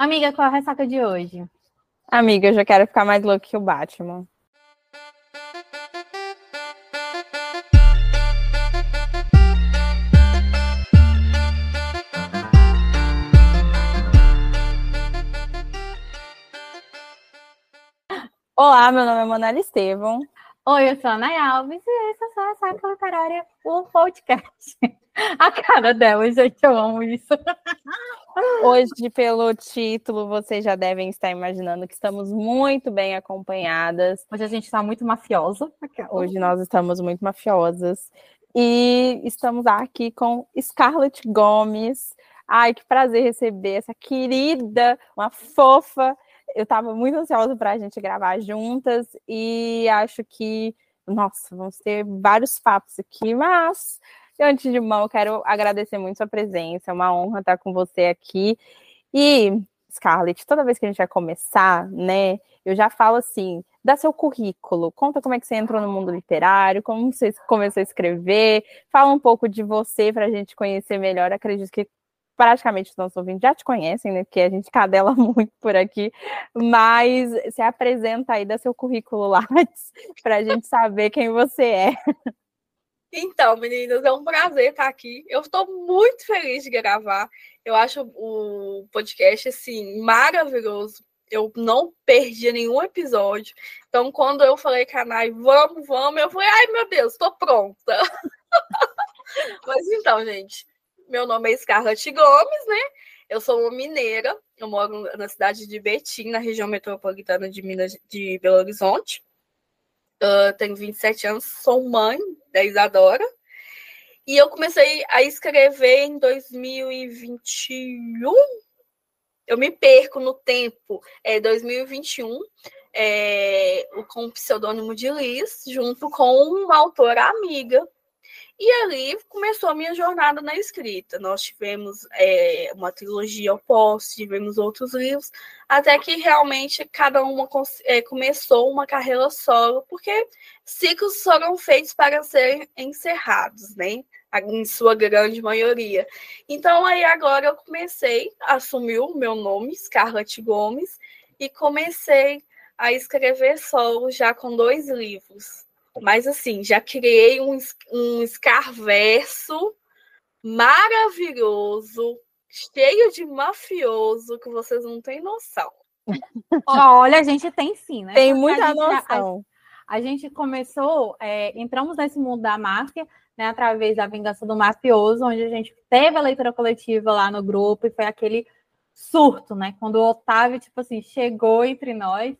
Amiga, qual é a ressaca de hoje? Amiga, eu já quero ficar mais louco que o Batman. Olá, meu nome é Manela Estevam. Oi, eu sou a Nay Alves e esse é só a Saca Literária, o podcast. A cara dela, gente, eu amo isso. Hoje, pelo título, vocês já devem estar imaginando que estamos muito bem acompanhadas. Hoje a gente está muito mafiosa. Hoje nós estamos muito mafiosas. E estamos aqui com Scarlett Gomes. Ai, que prazer receber essa querida, uma fofa. Eu estava muito ansiosa para a gente gravar juntas e acho que, nossa, vamos ter vários papos aqui, mas antes de mão, quero agradecer muito sua presença, é uma honra estar com você aqui. E, Scarlett, toda vez que a gente vai começar, né, eu já falo assim, dá seu currículo, conta como é que você entrou no mundo literário, como você começou a escrever, fala um pouco de você para a gente conhecer melhor. Acredito que praticamente os nossos ouvintes já te conhecem, né? Porque a gente cadela muito por aqui, mas se apresenta aí, dá seu currículo lá para a gente saber quem você é. Então, meninas, é um prazer estar aqui. Eu estou muito feliz de gravar. Eu acho o podcast assim maravilhoso. Eu não perdi nenhum episódio. Então, quando eu falei com a Nai, vamos, vamos, eu falei, ai meu Deus, estou pronta. Mas então, gente, meu nome é Scarlett Gomes, né? Eu sou uma mineira, eu moro na cidade de Betim, na região metropolitana de Minas de Belo Horizonte. Uh, tenho 27 anos, sou mãe da Isadora. E eu comecei a escrever em 2021. Eu me perco no tempo. É 2021, é, com o pseudônimo de Liz, junto com uma autora amiga e ali começou a minha jornada na escrita. Nós tivemos é, uma trilogia oposta, tivemos outros livros, até que realmente cada uma é, começou uma carreira solo, porque ciclos foram feitos para serem encerrados, né? Em sua grande maioria. Então, aí agora eu comecei a assumir o meu nome, Scarlett Gomes, e comecei a escrever solo já com dois livros. Mas assim, já criei um, um escarverso maravilhoso, cheio de mafioso, que vocês não têm noção. Olha, a gente tem sim, né? Tem muita a noção. A, a, gente começou, é, entramos nesse mundo da máfia, né, através da Vingança do Mafioso, onde a gente teve a leitura coletiva lá no grupo e foi aquele surto, né? Quando o Otávio, tipo assim, chegou entre nós.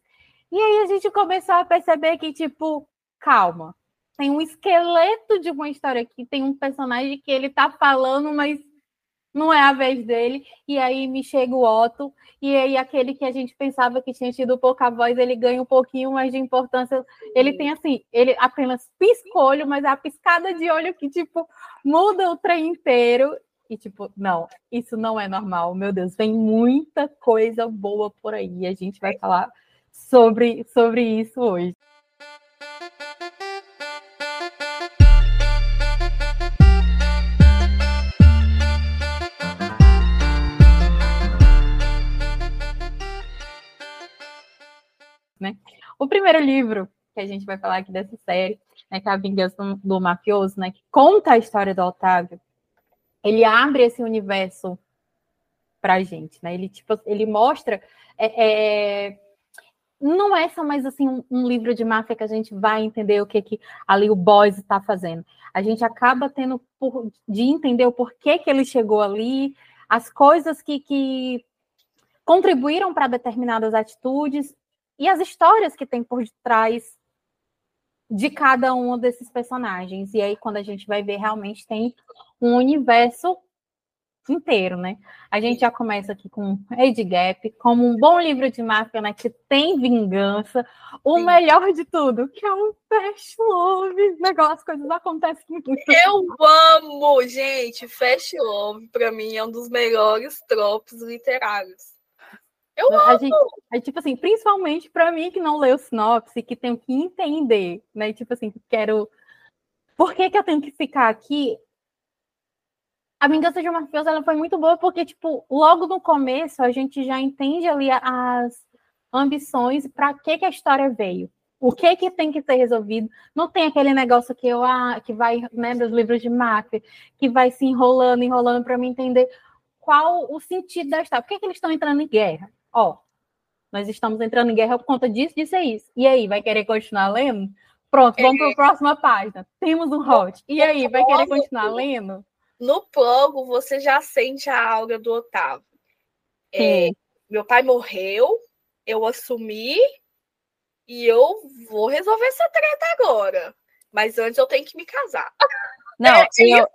E aí a gente começou a perceber que, tipo, calma. Tem um esqueleto de uma história aqui, tem um personagem que ele tá falando, mas não é a vez dele. E aí me chega o Otto, e aí aquele que a gente pensava que tinha tido pouca voz, ele ganha um pouquinho mais de importância. Ele tem assim, ele apenas pisca o olho, mas é a piscada de olho que, tipo, muda o trem inteiro. E, tipo, não, isso não é normal. Meu Deus, vem muita coisa boa por aí. A gente vai falar sobre, sobre isso hoje. Né? O primeiro livro que a gente vai falar aqui dessa série, né, que é A Vingança do Mafioso, né, que conta a história do Otávio, ele abre esse universo pra gente, né? Ele, tipo, ele mostra... É, é, não é só mais assim um, um, livro de máfia que a gente vai entender o que, que ali o Boys está fazendo. A gente acaba tendo por, de entender o porquê que ele chegou ali, as coisas que, que contribuíram para determinadas atitudes e as histórias que tem por trás de cada um desses personagens. E aí, quando a gente vai ver, realmente tem um universo inteiro, né? A gente já começa aqui com Age Gap, como um bom livro de máfia, né? Que tem vingança. O Sim. melhor de tudo, que é um fast love. Negócio, as coisas acontecem muito. Eu amo, gente. Fast love, para mim, é um dos melhores tropos literários. Eu a gente, é, tipo assim, principalmente para mim que não leu sinopse, que tenho que entender, né? Tipo assim, quero. Por que, que eu tenho que ficar aqui a Vingança de uma Mafioso ela foi muito boa porque, tipo, logo no começo a gente já entende ali as ambições para que, que a história veio. O que que tem que ser resolvido? Não tem aquele negócio que eu ah, que vai, né, dos livros de máfia, que vai se enrolando, enrolando para me entender qual o sentido da história. Por que, que eles estão entrando em guerra? Ó, nós estamos entrando em guerra por conta disso, disso e isso. E aí, vai querer continuar lendo? Pronto, vamos para a próxima página. Temos um hot. E aí, vai querer continuar lendo? No prólogo, você já sente a aura do Otávio. É, meu pai morreu, eu assumi e eu vou resolver essa treta agora. Mas antes eu tenho que me casar. Não, é, eu,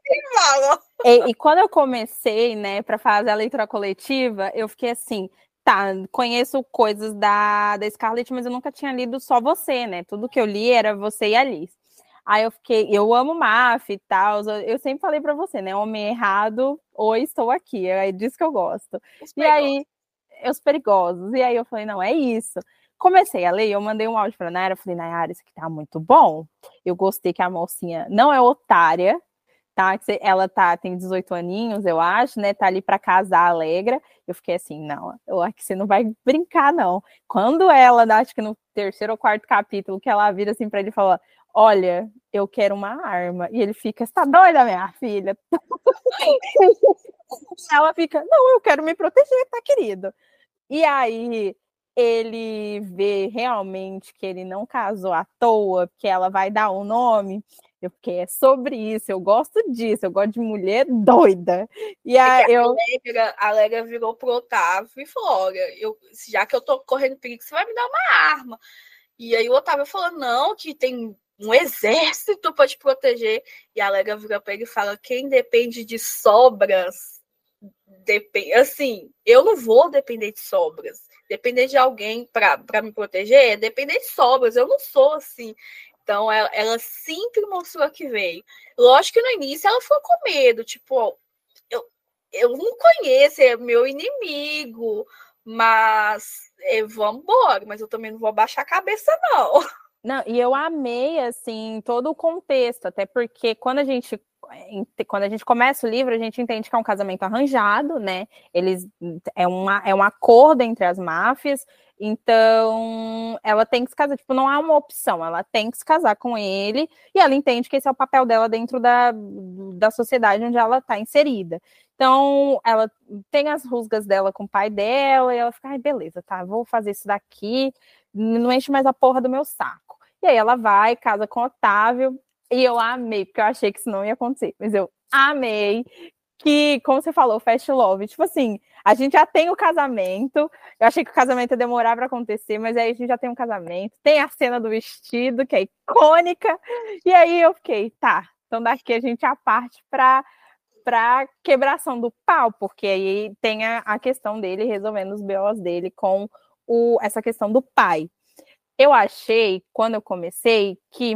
e, e, quando eu comecei, né, para fazer a leitura coletiva, eu fiquei assim, tá, conheço coisas da, da Scarlett, mas eu nunca tinha lido só você, né? Tudo que eu li era você e Alice. Aí eu fiquei, eu amo MAF e tal. Eu sempre falei para você, né? Homem errado, ou estou aqui. É disso que eu gosto. Os e aí, os perigosos. E aí eu falei, não, é isso. Comecei a ler, eu mandei um áudio para Nayara, eu falei, Nayara, isso aqui tá muito bom. Eu gostei que a mocinha não é otária, tá? Ela tá, tem 18 aninhos, eu acho, né? Tá ali para casar, alegra. Eu fiquei assim, não, eu acho que você não vai brincar, não. Quando ela, acho que no terceiro ou quarto capítulo, que ela vira assim para ele e fala: olha, eu quero uma arma. E ele fica, você tá doida, minha filha? Ela fica, não, eu quero me proteger, tá, querido? E aí ele vê realmente que ele não casou à toa, porque ela vai dar um nome. Eu fiquei, é sobre isso, eu gosto disso, eu gosto de mulher doida. E aí é eu. A Alegra, virou pro Otávio e falou: olha, eu, já que eu tô correndo perigo, você vai me dar uma arma. E aí o Otávio falou: não, que tem um exército para te proteger. E a Lega vira para ele e fala: quem depende de sobras, depende. Assim, eu não vou depender de sobras. Depender de alguém para me proteger é depender de sobras. Eu não sou assim. Então, ela, ela sempre mostrou que veio. Lógico que no início ela ficou com medo, tipo, eu, eu não conheço, é meu inimigo, mas é, vamos embora. Mas eu também não vou baixar a cabeça, não. Não, e eu amei, assim, todo o contexto, até porque quando a gente quando a gente começa o livro, a gente entende que é um casamento arranjado, né? Eles é, uma, é um acordo entre as máfias, então ela tem que se casar, tipo, não há uma opção, ela tem que se casar com ele, e ela entende que esse é o papel dela dentro da, da sociedade onde ela está inserida. Então, ela tem as rusgas dela com o pai dela, e ela fica, ai, beleza, tá, vou fazer isso daqui, não enche mais a porra do meu saco. E aí ela vai, casa com Otávio, e eu amei, porque eu achei que isso não ia acontecer, mas eu amei que, como você falou, Fast Love, tipo assim, a gente já tem o casamento, eu achei que o casamento ia demorar para acontecer, mas aí a gente já tem um casamento, tem a cena do vestido, que é icônica, e aí eu fiquei, tá, então daqui a gente a parte para para quebração do pau, porque aí tem a, a questão dele resolvendo os BOs dele com o, essa questão do pai. Eu achei, quando eu comecei, que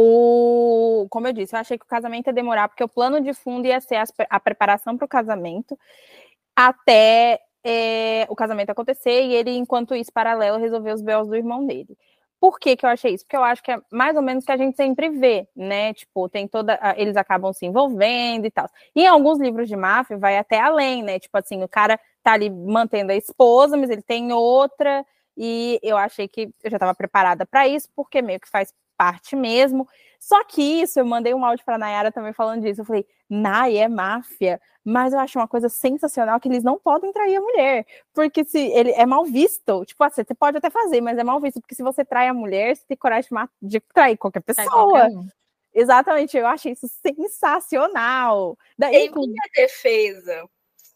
o, como eu disse, eu achei que o casamento ia demorar, porque o plano de fundo ia ser a preparação para o casamento, até é, o casamento acontecer, e ele, enquanto isso, paralelo, resolver os B.O.s do irmão dele. Por que, que eu achei isso? Porque eu acho que é mais ou menos o que a gente sempre vê, né? Tipo, tem toda. Eles acabam se envolvendo e tal. E em alguns livros de máfia vai até além, né? Tipo assim, o cara tá ali mantendo a esposa, mas ele tem outra, e eu achei que eu já estava preparada para isso, porque meio que faz parte mesmo. Só que isso, eu mandei um áudio para a Nayara também falando disso. Eu falei, Nay é máfia, mas eu acho uma coisa sensacional que eles não podem trair a mulher, porque se ele é mal visto, tipo assim, você pode até fazer, mas é mal visto, porque se você trai a mulher, você tem coragem de, de trair qualquer pessoa. Qualquer um. Exatamente, eu achei isso sensacional. Daí, em minha defesa,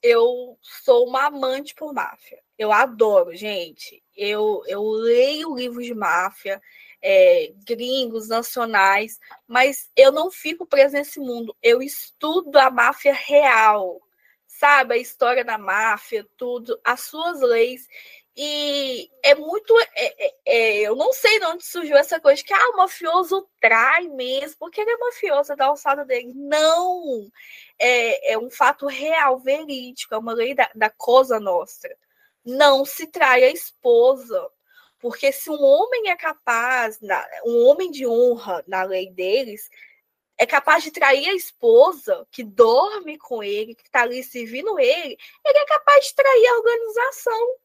eu sou uma amante por máfia. Eu adoro, gente. Eu, eu leio livros de máfia, é, gringos, nacionais, mas eu não fico presa nesse mundo. Eu estudo a máfia real, sabe? A história da máfia, tudo, as suas leis. E é muito. É, é, é, eu não sei de onde surgiu essa coisa de que ah, o mafioso trai mesmo, porque ele é mafioso é da alçada dele. Não! É, é um fato real, verídico, é uma lei da, da Cosa Nostra. Não se trai a esposa. Porque se um homem é capaz, um homem de honra na lei deles, é capaz de trair a esposa que dorme com ele, que está ali servindo ele, ele é capaz de trair a organização.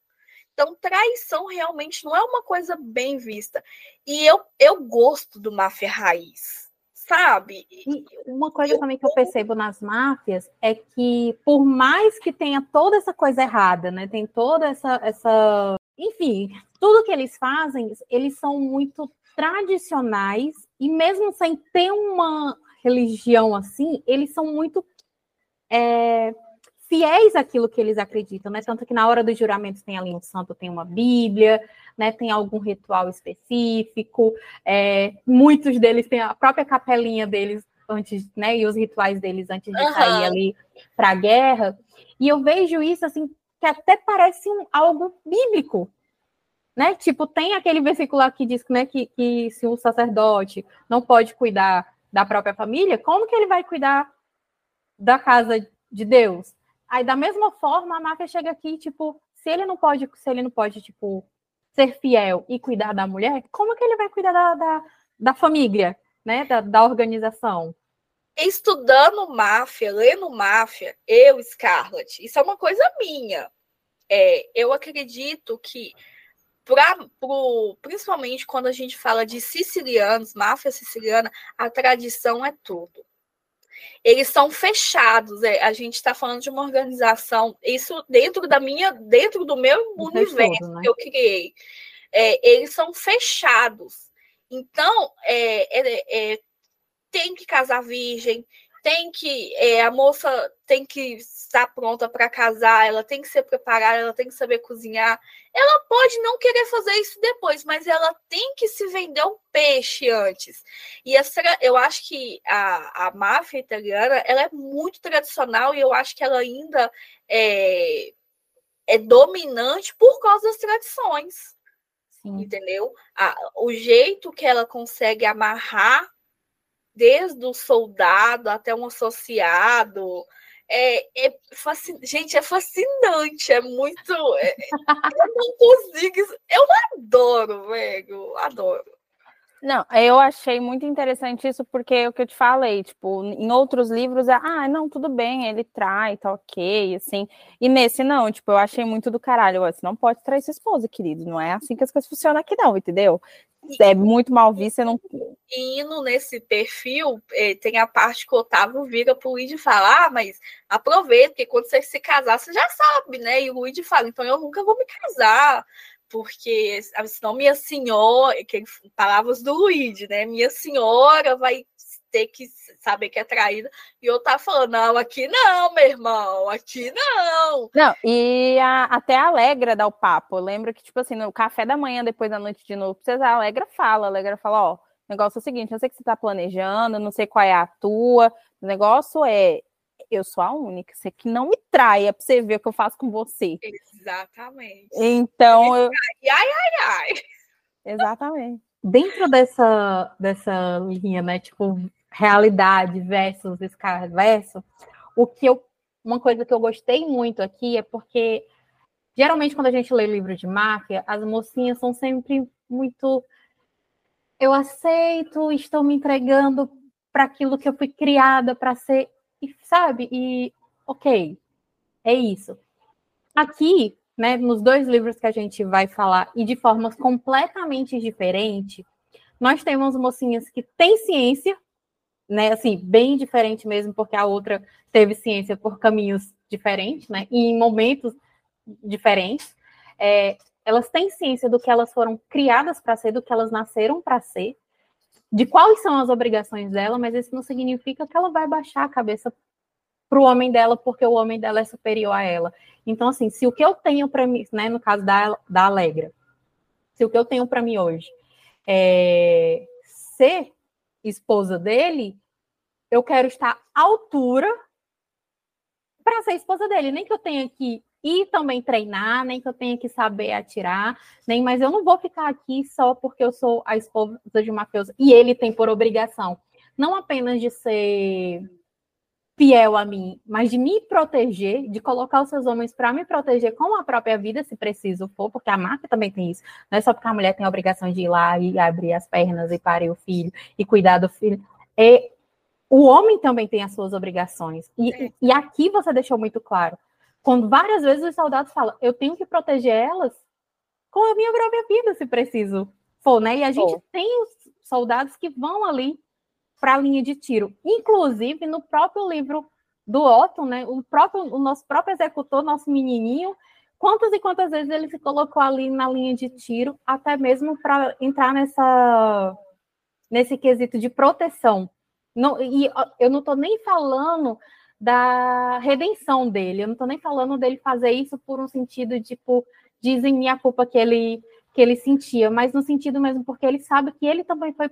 Então, traição realmente não é uma coisa bem vista. E eu, eu gosto do máfia raiz, sabe? E uma coisa eu, também que eu percebo nas máfias é que, por mais que tenha toda essa coisa errada, né? Tem toda essa. essa... Enfim, tudo que eles fazem, eles são muito tradicionais, e mesmo sem ter uma religião assim, eles são muito. É fiéis àquilo que eles acreditam, né? Tanto que na hora do juramento tem ali um santo, tem uma Bíblia, né? Tem algum ritual específico. É, muitos deles têm a própria capelinha deles antes, né? E os rituais deles antes de uhum. sair ali para a guerra. E eu vejo isso assim até parece um, algo bíblico, né? Tipo, tem aquele versículo aqui que diz né, que, que se um sacerdote não pode cuidar da própria família, como que ele vai cuidar da casa de Deus? Aí, da mesma forma, a máfia chega aqui, tipo, se ele não pode, se ele não pode, tipo, ser fiel e cuidar da mulher, como que ele vai cuidar da, da, da família, né? Da, da organização? Estudando máfia, lendo máfia, eu, Scarlett, isso é uma coisa minha. É, eu acredito que, pra, pro, principalmente quando a gente fala de sicilianos, máfia siciliana, a tradição é tudo eles são fechados. É, a gente está falando de uma organização, isso dentro da minha, dentro do meu universo todo, né? que eu criei. É, eles são fechados. Então, é, é, é tem que casar virgem, tem que é, a moça tem que estar pronta para casar, ela tem que ser preparada, ela tem que saber cozinhar. Ela pode não querer fazer isso depois, mas ela tem que se vender um peixe antes. E essa, eu acho que a, a máfia italiana ela é muito tradicional e eu acho que ela ainda é, é dominante por causa das tradições. Sim. Entendeu? A, o jeito que ela consegue amarrar desde o soldado até um associado. É, é fascin... Gente, é fascinante, é muito. É... eu não consigo. Eu adoro, velho, adoro. Não, eu achei muito interessante isso, porque é o que eu te falei, tipo, em outros livros é, ah, não, tudo bem, ele trai, tá ok, assim. E nesse não, tipo, eu achei muito do caralho. Você não pode trair sua esposa, querido. Não é assim que as coisas funcionam aqui, não, entendeu? É muito mal visto, você não. Indo nesse perfil, eh, tem a parte que o Otávio vira pro Luigi falar, ah, mas aproveita, porque quando você se casar, você já sabe, né? E o Luigi fala, então eu nunca vou me casar porque senão minha senhora, que palavras do Luigi, né? Minha senhora vai ter que saber que é traída. E eu tava falando, não, aqui não, meu irmão, aqui não. Não, e a, até a Alegra dá o papo. Lembra que, tipo assim, no café da manhã, depois da noite de núpcias, a Alegra fala, a Alegra fala, ó, o negócio é o seguinte, eu sei que você tá planejando, não sei qual é a tua, o negócio é, eu sou a única. Você que não me traia para você ver o que eu faço com você. Exatamente. Então eu. Ai, ai, ai. Exatamente. Dentro dessa, dessa linha, né? Tipo, realidade versus verso, o que eu. Uma coisa que eu gostei muito aqui é porque geralmente quando a gente lê livro de máfia, as mocinhas são sempre muito. Eu aceito, estou me entregando para aquilo que eu fui criada para ser e sabe? E ok, é isso. Aqui, né, nos dois livros que a gente vai falar e de formas completamente diferentes, nós temos mocinhas que têm ciência, né, assim, bem diferente mesmo, porque a outra teve ciência por caminhos diferentes, né, e em momentos diferentes. É, elas têm ciência do que elas foram criadas para ser, do que elas nasceram para ser, de quais são as obrigações dela, mas isso não significa que ela vai baixar a cabeça para o homem dela porque o homem dela é superior a ela. Então, assim, se o que eu tenho para mim, né, no caso da, da Alegra, se o que eu tenho para mim hoje é ser esposa dele, eu quero estar à altura para ser esposa dele. Nem que eu tenha que ir também treinar, nem que eu tenha que saber atirar, nem, mas eu não vou ficar aqui só porque eu sou a esposa de mafioso e ele tem por obrigação, não apenas de ser fiel a mim, mas de me proteger, de colocar os seus homens para me proteger com a própria vida, se preciso for, porque a máfia também tem isso. Não é só porque a mulher tem a obrigação de ir lá e abrir as pernas e parir o filho e cuidar do filho. É o homem também tem as suas obrigações. E, é. e aqui você deixou muito claro. Quando várias vezes os soldados falam, eu tenho que proteger elas com a minha própria vida, se preciso for, né? E a gente oh. tem os soldados que vão ali para a linha de tiro. Inclusive, no próprio livro do Otto, né? O próprio, o nosso próprio executor, nosso menininho, quantas e quantas vezes ele se colocou ali na linha de tiro, até mesmo para entrar nessa nesse quesito de proteção. Não, e eu não estou nem falando da redenção dele, eu não estou nem falando dele fazer isso por um sentido tipo dizem a culpa que ele que ele sentia, mas no sentido mesmo porque ele sabe que ele também foi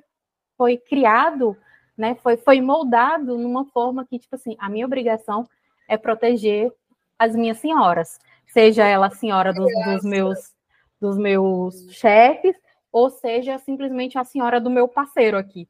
foi criado, né? Foi foi moldado numa forma que tipo assim, a minha obrigação é proteger as minhas senhoras, seja ela a senhora dos, dos meus dos meus chefes ou seja simplesmente a senhora do meu parceiro aqui.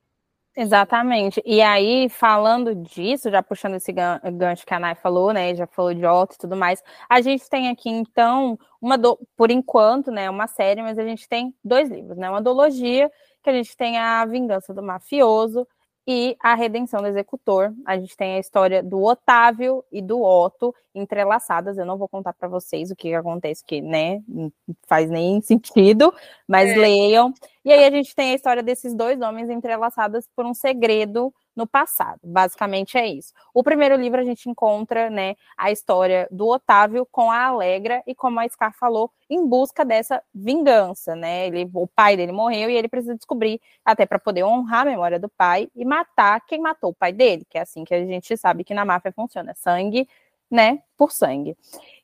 Exatamente. E aí, falando disso, já puxando esse gancho que a Nai falou, né? Já falou de Otto e tudo mais. A gente tem aqui, então, uma do... por enquanto, né? Uma série, mas a gente tem dois livros, né? Uma duologia, que a gente tem a Vingança do Mafioso, e a redenção do executor. A gente tem a história do Otávio e do Otto entrelaçadas. Eu não vou contar para vocês o que acontece, que né, não faz nem sentido, mas é. leiam. E aí a gente tem a história desses dois homens entrelaçados por um segredo no passado. Basicamente é isso. O primeiro livro a gente encontra, né, a história do Otávio com a Alegra e como a Scar falou, em busca dessa vingança, né? Ele, o pai dele morreu e ele precisa descobrir até para poder honrar a memória do pai e matar quem matou o pai dele, que é assim que a gente sabe que na máfia funciona, sangue, né, por sangue.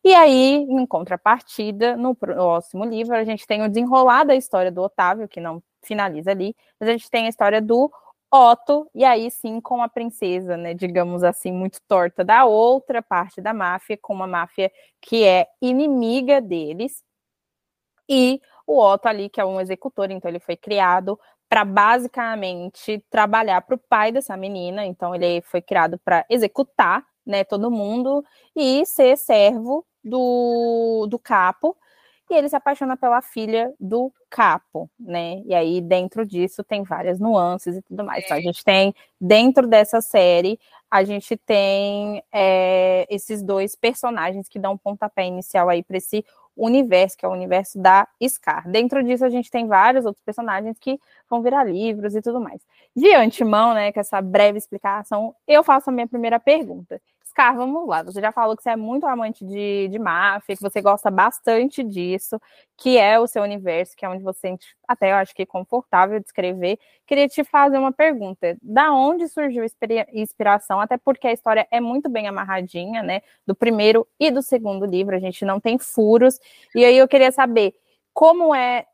E aí, em contrapartida, no próximo livro, a gente tem o desenrolar da história do Otávio, que não finaliza ali, mas a gente tem a história do Otto, e aí sim com a princesa, né, digamos assim, muito torta da outra parte da máfia, com uma máfia que é inimiga deles. E o Otto ali, que é um executor, então ele foi criado para basicamente trabalhar para o pai dessa menina, então ele foi criado para executar, né, todo mundo e ser servo do, do capo e ele se apaixona pela filha do capo, né? E aí, dentro disso, tem várias nuances e tudo mais. Então, a gente tem, dentro dessa série, a gente tem é, esses dois personagens que dão um pontapé inicial aí para esse universo, que é o universo da Scar. Dentro disso, a gente tem vários outros personagens que vão virar livros e tudo mais. De antemão, né, com essa breve explicação, eu faço a minha primeira pergunta. Scar, vamos lá. Você já falou que você é muito amante de, de máfia, que você gosta bastante disso, que é o seu universo, que é onde você até eu acho que confortável de escrever. Queria te fazer uma pergunta: da onde surgiu a inspiração? Até porque a história é muito bem amarradinha, né? Do primeiro e do segundo livro, a gente não tem furos. E aí eu queria saber como é,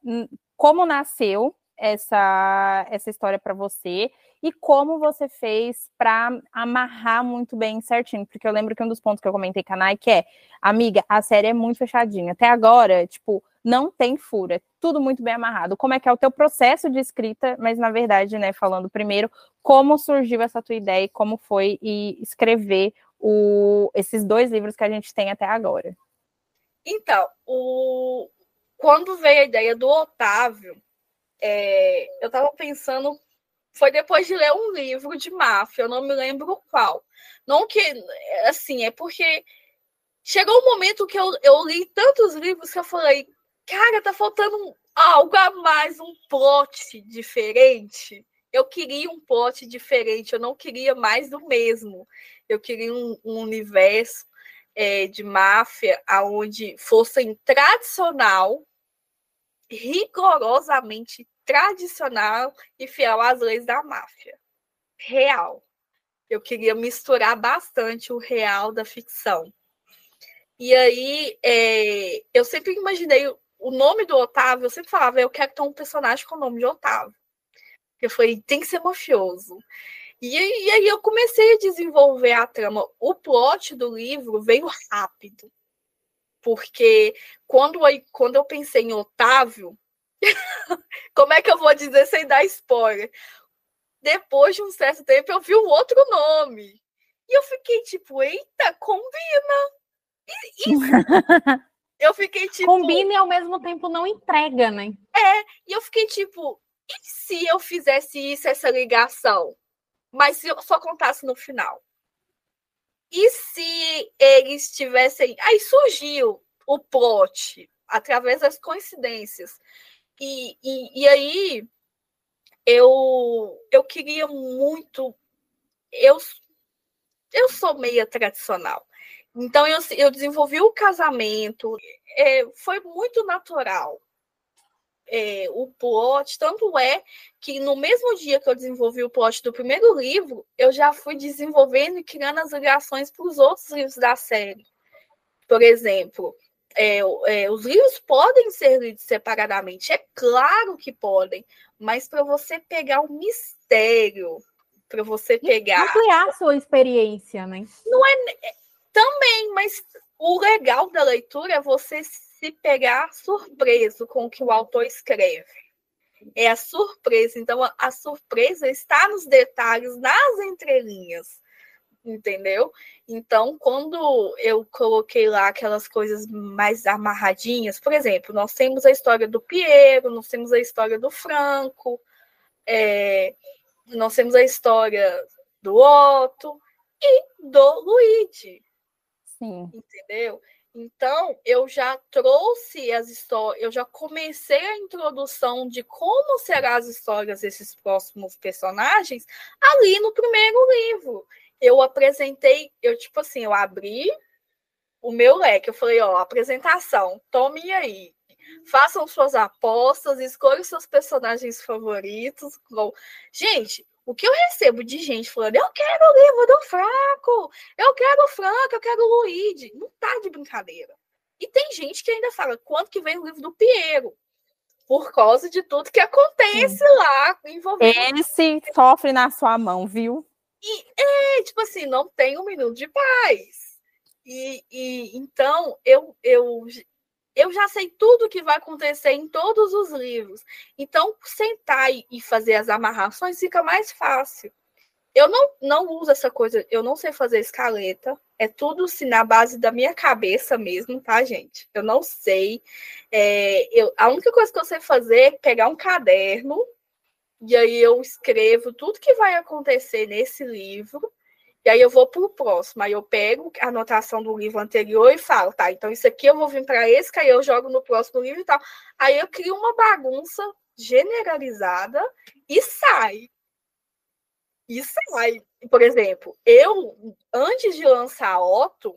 como nasceu essa, essa história para você e como você fez para amarrar muito bem certinho, porque eu lembro que um dos pontos que eu comentei com a Nike é, amiga, a série é muito fechadinha. Até agora, tipo, não tem furo, é tudo muito bem amarrado. Como é que é o teu processo de escrita, mas na verdade, né, falando primeiro, como surgiu essa tua ideia e como foi e escrever o, esses dois livros que a gente tem até agora? Então, o, quando veio a ideia do Otávio, é, eu estava pensando foi depois de ler um livro de máfia, eu não me lembro qual. Não que, assim, é porque chegou um momento que eu, eu li tantos livros que eu falei, cara, tá faltando algo a mais, um plot diferente. Eu queria um plot diferente, eu não queria mais do mesmo. Eu queria um, um universo é, de máfia onde fosse tradicional, rigorosamente tradicional e fiel às leis da máfia. Real. Eu queria misturar bastante o real da ficção. E aí, é, eu sempre imaginei o nome do Otávio, eu sempre falava, eu quero ter um personagem com o nome de Otávio. Eu falei, tem que ser mafioso. E, e aí eu comecei a desenvolver a trama. O plot do livro veio rápido. Porque quando, quando eu pensei em Otávio, Como é que eu vou dizer sem dar spoiler? Depois de um certo tempo, eu vi um outro nome. E eu fiquei tipo, eita, combina. E, isso. eu fiquei tipo. Combina e ao mesmo tempo não entrega, né? É, e eu fiquei tipo, e se eu fizesse isso, essa ligação? mas se eu só contasse no final? E se eles tivessem. Aí surgiu o plot através das coincidências. E, e, e aí eu, eu queria muito. Eu, eu sou meia tradicional. Então eu, eu desenvolvi o casamento, é, foi muito natural. É, o plot, tanto é que no mesmo dia que eu desenvolvi o plot do primeiro livro, eu já fui desenvolvendo e criando as ligações para os outros livros da série. Por exemplo, é, é, os livros podem ser lidos separadamente, é claro que podem, mas para você pegar o mistério, para você pegar. Ampliar a sua experiência, né? Não é. é também, mas o legal da leitura é você se pegar surpreso com o que o autor escreve. É a surpresa. Então, a, a surpresa está nos detalhes, nas entrelinhas entendeu? Então, quando eu coloquei lá aquelas coisas mais amarradinhas, por exemplo, nós temos a história do Piero, nós temos a história do Franco, é, nós temos a história do Otto e do Luigi. Sim. Entendeu? Então, eu já trouxe as histórias, eu já comecei a introdução de como serão as histórias desses próximos personagens ali no primeiro livro eu apresentei, eu tipo assim, eu abri o meu leque, eu falei, ó, apresentação, tome aí. Façam suas apostas, escolham seus personagens favoritos. Gente, o que eu recebo de gente falando, eu quero o livro do Franco, eu quero o Franco, eu quero o Luigi. Não tá de brincadeira. E tem gente que ainda fala, quando que vem o livro do Piero? Por causa de tudo que acontece Sim. lá envolvendo. Esse sofre na sua mão, viu? E é, tipo assim, não tem um minuto de paz. E, e então eu, eu, eu já sei tudo que vai acontecer em todos os livros. Então, sentar e, fazer as amarrações fica mais fácil. Eu não, não uso essa coisa, eu não sei fazer escaleta. É tudo assim, na base da minha cabeça mesmo, tá, gente? Eu não sei. É, eu, a única coisa que eu sei fazer é pegar um caderno e aí eu escrevo tudo que vai acontecer nesse livro, e aí eu vou para o próximo. Aí eu pego a anotação do livro anterior e falo, tá, então isso aqui eu vou vir para esse, que aí eu jogo no próximo livro e tal. Aí eu crio uma bagunça generalizada e sai. E sai. Por exemplo, eu, antes de lançar Otto,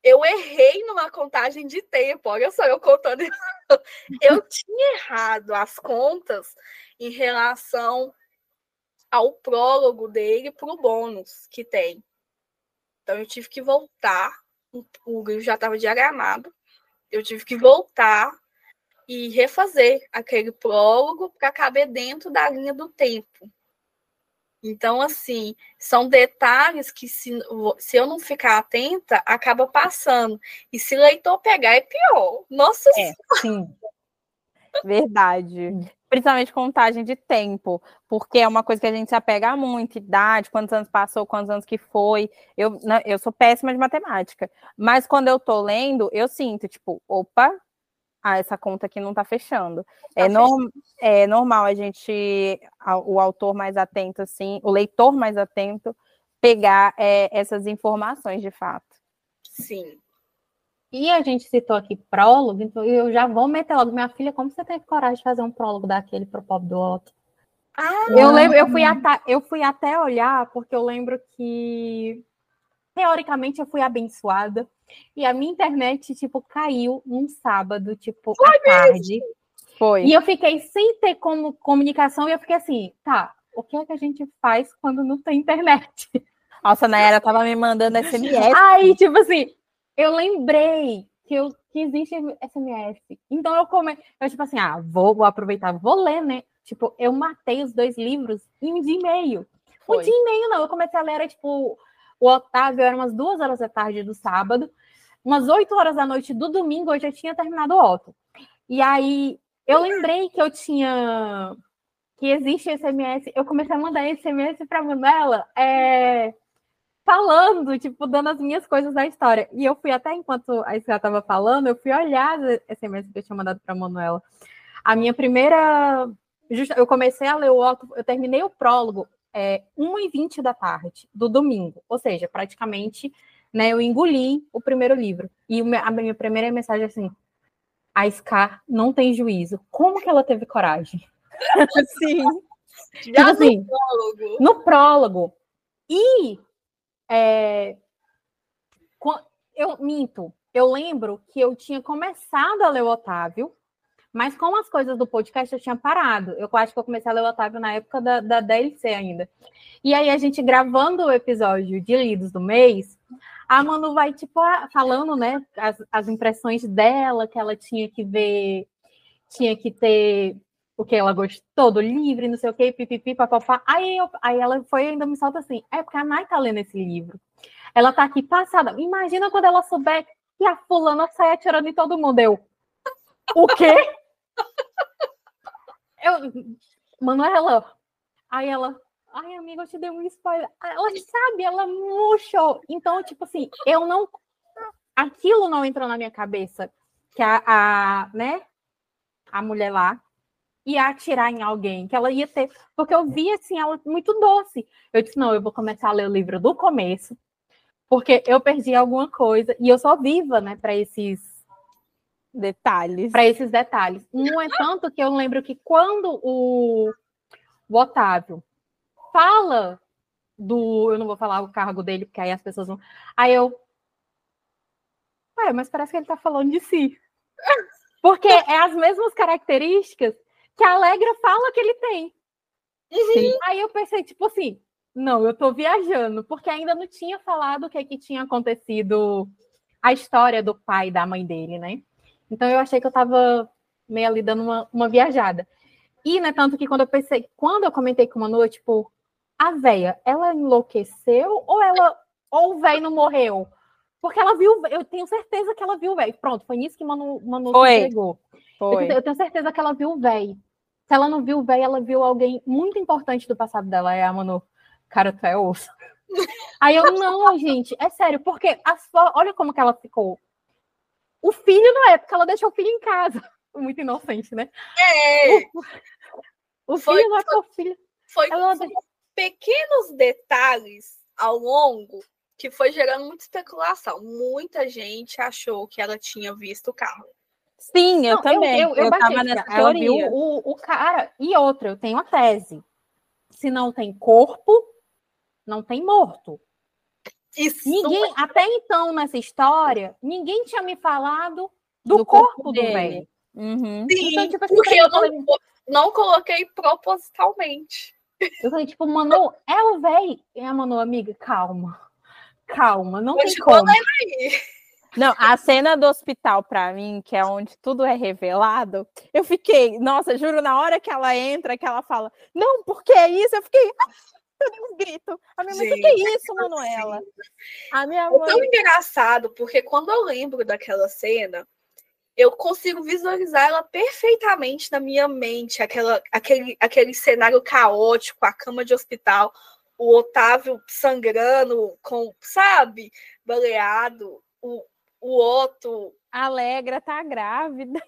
eu errei numa contagem de tempo. Olha só, eu contando. eu tinha errado as contas em relação ao prólogo dele para o bônus que tem. Então eu tive que voltar. O livro já estava diagramado. Eu tive que voltar e refazer aquele prólogo para caber dentro da linha do tempo. Então, assim, são detalhes que, se, se eu não ficar atenta, acaba passando. E se leitor pegar, é pior. Nossa é, Sim. Verdade. Principalmente contagem de tempo, porque é uma coisa que a gente se apega muito, idade, quantos anos passou, quantos anos que foi. Eu, eu sou péssima de matemática, mas quando eu tô lendo, eu sinto, tipo, opa, ah, essa conta aqui não está fechando. Tá é, norm, é normal a gente, o autor mais atento, assim, o leitor mais atento, pegar é, essas informações de fato. Sim. E a gente citou aqui prólogo, então eu já vou meter logo. Minha filha, como você teve coragem de fazer um prólogo daquele pro pobre do Otto? Ah, eu lembro, eu fui, até, eu fui até olhar, porque eu lembro que teoricamente eu fui abençoada e a minha internet, tipo, caiu num sábado, tipo, Foi à tarde. Foi. E eu fiquei sem ter como comunicação e eu fiquei assim, tá, o que é que a gente faz quando não tem internet? Nossa, a Nayara tava me mandando SMS. Aí, tipo assim, eu lembrei que, eu, que existe SMS. Então eu come... eu tipo assim, ah, vou, vou aproveitar, vou ler, né? Tipo, eu matei os dois livros em um dia e meio. Um dia e meio, não. Eu comecei a ler, era, tipo, o Otávio era umas duas horas da tarde do sábado umas 8 horas da noite do domingo eu já tinha terminado o Otto. E aí eu lembrei que eu tinha que existe SMS, eu comecei a mandar SMS para Manuela é, falando, tipo, dando as minhas coisas da história. E eu fui até enquanto a Isabel estava falando, eu fui olhar as SMS que eu tinha mandado para Manuela. A minha primeira eu comecei a ler o Otto, eu terminei o prólogo é, 1h20 da tarde, do domingo. Ou seja, praticamente, né, eu engoli o primeiro livro. E a minha primeira mensagem é assim, a Scar não tem juízo. Como que ela teve coragem? Sim. tipo assim, no prólogo. No prólogo. E é, eu minto, eu lembro que eu tinha começado a ler o Otávio, mas com as coisas do podcast eu tinha parado. Eu acho que eu comecei a ler o Otávio na época da, da DLC ainda. E aí a gente gravando o episódio de Lidos do mês, a Manu vai, tipo, falando, né, as, as impressões dela, que ela tinha que ver, tinha que ter o que ela gostou do livro, não sei o que, pipipi, papapá. Aí, eu, aí ela foi ainda me solta assim, é porque a Nai tá lendo esse livro. Ela tá aqui passada. Imagina quando ela souber que a fulana sai atirando em todo mundo. Eu, o quê? Eu, Manuela, aí ela, ai amiga, eu te dei um spoiler. Ela sabe, ela murchou. Então, tipo assim, eu não, aquilo não entrou na minha cabeça que a, a né, a mulher lá ia atirar em alguém, que ela ia ter, porque eu vi assim ela muito doce. Eu disse, não, eu vou começar a ler o livro do começo, porque eu perdi alguma coisa e eu sou viva, né, para esses detalhes. Para esses detalhes. No entanto, que eu lembro que quando o, o Otávio fala do, eu não vou falar o cargo dele, porque aí as pessoas vão. Aí eu, Ué, mas parece que ele está falando de si. Porque é as mesmas características que a Alegra fala que ele tem. Uhum. Aí eu pensei, tipo assim, não, eu tô viajando, porque ainda não tinha falado o que, é que tinha acontecido a história do pai e da mãe dele, né? Então eu achei que eu tava meio ali dando uma, uma viajada. E, né, tanto que quando eu pensei, quando eu comentei com uma noite, tipo, a véia, ela enlouqueceu ou ela ou o velho não morreu? Porque ela viu, eu tenho certeza que ela viu o velho. Pronto, foi nisso que Manu, Manu pegou. Eu, eu, tenho certeza que ela viu o velho. Se ela não viu o velho, ela viu alguém muito importante do passado dela. É a Manu cara, tu é osso. Aí eu, não, gente, é sério, porque as olha como que ela ficou. O filho, na época, ela deixou o filho em casa. Muito inocente, né? É. O, o filho foi, não é o filho. Foi, ela... foi pequenos detalhes ao longo que foi gerando muita especulação. Muita gente achou que ela tinha visto o carro. Sim, eu não, também. Eu, eu, eu, nessa ela viu o, o cara. E outra, eu tenho a tese. Se não tem corpo, não tem morto. Isso. Ninguém, até então, nessa história, ninguém tinha me falado do, do corpo, corpo do velho. Uhum. Sim, então, tipo, assim, porque eu não, falei, não coloquei propositalmente. Eu falei, tipo, Manu, é o velho. É, Manu, amiga, calma. Calma, não tem como. Não, a cena do hospital, para mim, que é onde tudo é revelado, eu fiquei, nossa, juro, na hora que ela entra, que ela fala, não, porque é isso, eu fiquei, eu dei um grito. A minha mãe, o que é isso, Manuela? A minha mãe... É tão engraçado, porque quando eu lembro daquela cena, eu consigo visualizar ela perfeitamente na minha mente, aquela, aquele, aquele cenário caótico, a cama de hospital, o Otávio sangrando, com, sabe, baleado, o, o. A Alegra tá grávida.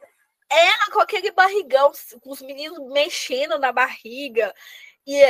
Ela com aquele barrigão, com os meninos mexendo na barriga. E,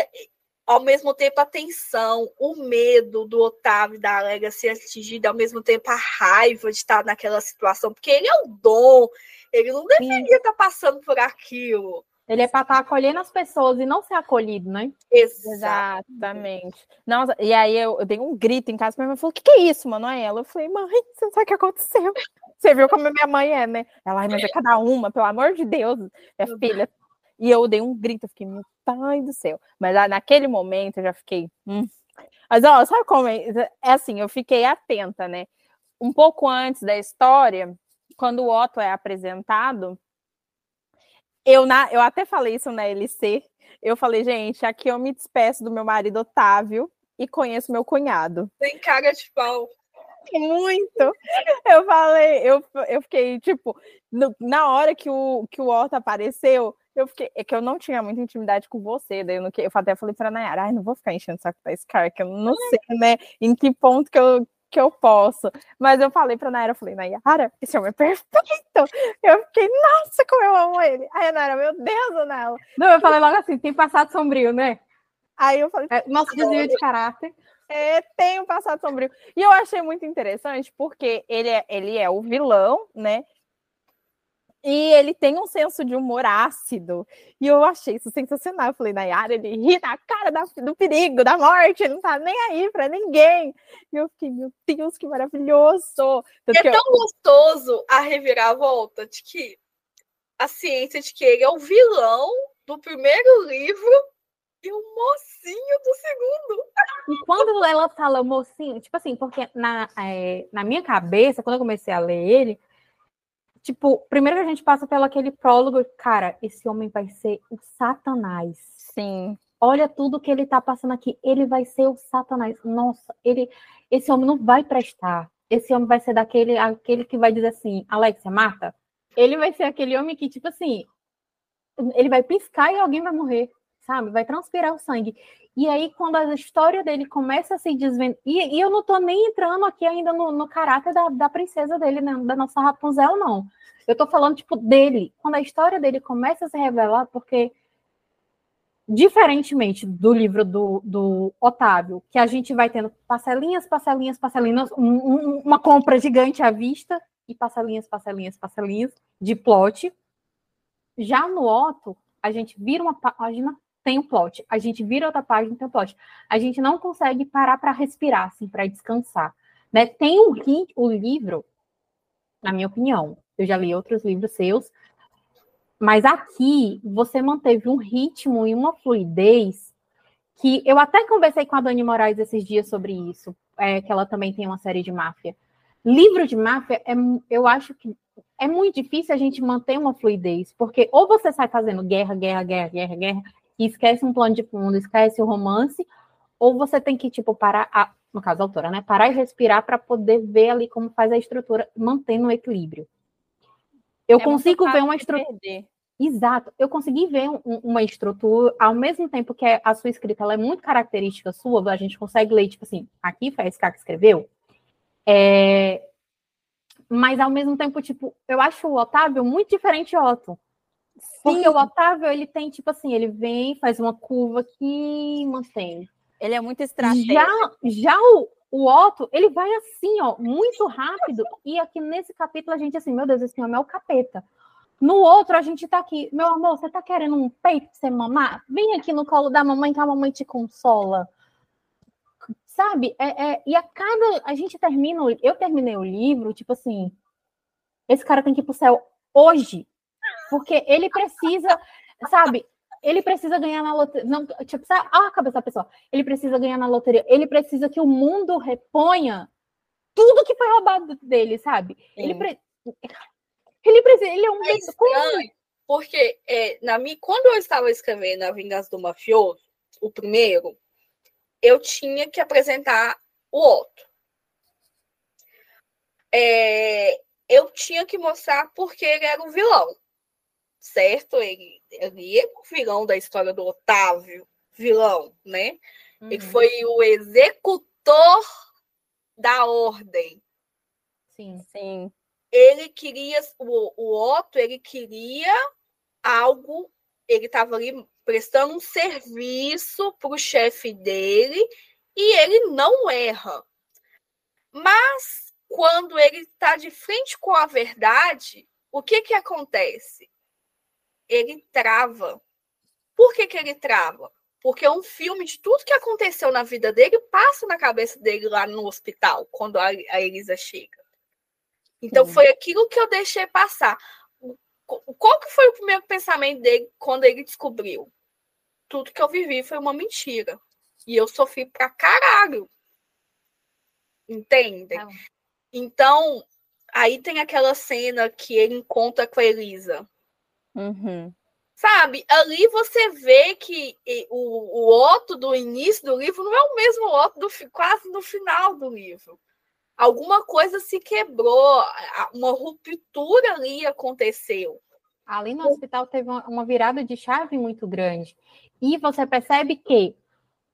ao mesmo tempo a tensão, o medo do Otávio e da Alega ser atingido, ao mesmo tempo a raiva de estar naquela situação, porque ele é o dom, ele não deveria Sim. estar passando por aquilo. Ele é para estar acolhendo as pessoas e não ser acolhido, né? Exatamente. Nossa, e aí eu, eu dei um grito em casa, minha mãe falou: o que, que é isso, Manuela? Eu falei, mãe, você não sabe o que aconteceu. Você viu como a minha mãe é, né? Ela, mas é cada uma, pelo amor de Deus, minha filha, e eu dei um grito, eu fiquei, meu pai do céu. Mas ah, naquele momento eu já fiquei. Hum. Mas ó, sabe como é? É assim, eu fiquei atenta, né? Um pouco antes da história, quando o Otto é apresentado, eu, na, eu até falei isso na LC. Eu falei, gente, aqui eu me despeço do meu marido Otávio e conheço meu cunhado. Tem cara de pau. Muito. Eu falei, eu, eu fiquei, tipo, no, na hora que o, que o Otto apareceu, eu fiquei, é que eu não tinha muita intimidade com você, daí eu, não, eu até falei pra Nayara, ai, não vou ficar enchendo o saco da Scar, que eu não sei, né, em que ponto que eu, que eu posso. Mas eu falei pra Nayara, eu falei, Nayara, esse homem é perfeito. Eu fiquei, nossa, como eu amo ele. Aí a Nayara, meu Deus, Anela. Não, eu falei logo assim, tem passado sombrio, né? Aí eu falei, é, nosso desvio de caráter. É, tem um passado sombrio. E eu achei muito interessante porque ele é, ele é o vilão, né? E ele tem um senso de humor ácido. E eu achei isso sensacional. Eu falei, Nayara, ele ri na cara da, do perigo, da morte, ele não tá nem aí pra ninguém. E eu fiquei, meu Deus, que maravilhoso. Tanto é tão eu... gostoso a reviravolta de que a ciência de que ele é o vilão do primeiro livro e o mocinho do segundo. E quando ela fala mocinho, tipo assim, porque na, é, na minha cabeça, quando eu comecei a ler ele, tipo, primeiro que a gente passa pelo aquele prólogo, cara, esse homem vai ser o Satanás. Sim. Olha tudo que ele tá passando aqui, ele vai ser o Satanás. Nossa, ele, esse homem não vai prestar. Esse homem vai ser daquele, aquele que vai dizer assim, Alexia, Marta. Ele vai ser aquele homem que, tipo assim, ele vai piscar e alguém vai morrer, sabe? Vai transpirar o sangue. E aí, quando a história dele começa a se desvendar. E, e, eu não tô nem entrando aqui ainda no, no caráter da, da, princesa dele, né? da nossa Rapunzel, não. Eu tô falando, tipo, dele. Quando a história dele começa a se revelar, porque. Diferentemente do livro do, do Otávio, que a gente vai tendo parcelinhas, parcelinhas, parcelinhas, um, um, uma compra gigante à vista, e parcelinhas, parcelinhas, parcelinhas de plot. Já no Otto, a gente vira uma página, tem um plot. A gente vira outra página, tem um plot. A gente não consegue parar para respirar, assim, para descansar. Né? Tem o, o livro, na minha opinião, eu já li outros livros seus, mas aqui você manteve um ritmo e uma fluidez que eu até conversei com a Dani Moraes esses dias sobre isso, é, que ela também tem uma série de máfia. Livro de máfia, é, eu acho que é muito difícil a gente manter uma fluidez, porque ou você sai fazendo guerra, guerra, guerra, guerra, guerra, e esquece um plano de fundo, esquece o romance, ou você tem que, tipo, parar, a, no caso a autora, né? Parar e respirar para poder ver ali como faz a estrutura, mantendo o equilíbrio. Eu é consigo ver uma estrutura. Exato, eu consegui ver um, uma estrutura, ao mesmo tempo que a sua escrita ela é muito característica sua, a gente consegue ler, tipo assim, aqui foi a SK que escreveu. É... Mas ao mesmo tempo, tipo, eu acho o Otávio muito diferente de Otto. Porque o Otávio, ele tem, tipo assim, ele vem, faz uma curva aqui, mantém. Ele é muito estratégico. Já, já o, o Otto, ele vai assim, ó, muito rápido. E aqui nesse capítulo a gente, assim, meu Deus, esse homem é o capeta. No outro, a gente tá aqui, meu amor, você tá querendo um peito pra você mamar? Vem aqui no colo da mamãe que a mamãe te consola. Sabe? É, é, e a cada. A gente termina. Eu terminei o livro, tipo assim. Esse cara tem que ir pro céu hoje. Porque ele precisa, sabe? Ele precisa ganhar na loteria. Não, tipo, sabe? Ah, a cabeça da pessoa. Ele precisa ganhar na loteria. Ele precisa que o mundo reponha tudo que foi roubado dele, sabe? Ele, pre... ele precisa. Ele é um. É estranho, porque é, na minha, quando eu estava escrevendo A Vingança do Mafioso, o primeiro, eu tinha que apresentar o Otto. É, eu tinha que mostrar porque ele era o vilão certo? Ele, ele é o vilão da história do Otávio, vilão, né? Uhum. Ele foi o executor da ordem. Sim, sim. Ele queria, o, o Otto, ele queria algo, ele estava ali prestando um serviço para o chefe dele e ele não erra. Mas quando ele está de frente com a verdade, o que que acontece? Ele trava. Por que, que ele trava? Porque um filme de tudo que aconteceu na vida dele passa na cabeça dele lá no hospital, quando a, a Elisa chega. Então, foi aquilo que eu deixei passar. Qual que foi o primeiro pensamento dele quando ele descobriu? Tudo que eu vivi foi uma mentira. E eu sofri pra caralho. Entende? Ah. Então, aí tem aquela cena que ele encontra com a Elisa. Uhum. Sabe, ali você vê que o, o Otto do início do livro não é o mesmo Otto do, quase no final do livro. Alguma coisa se quebrou, uma ruptura ali aconteceu. Ali no hospital teve uma virada de chave muito grande. E você percebe que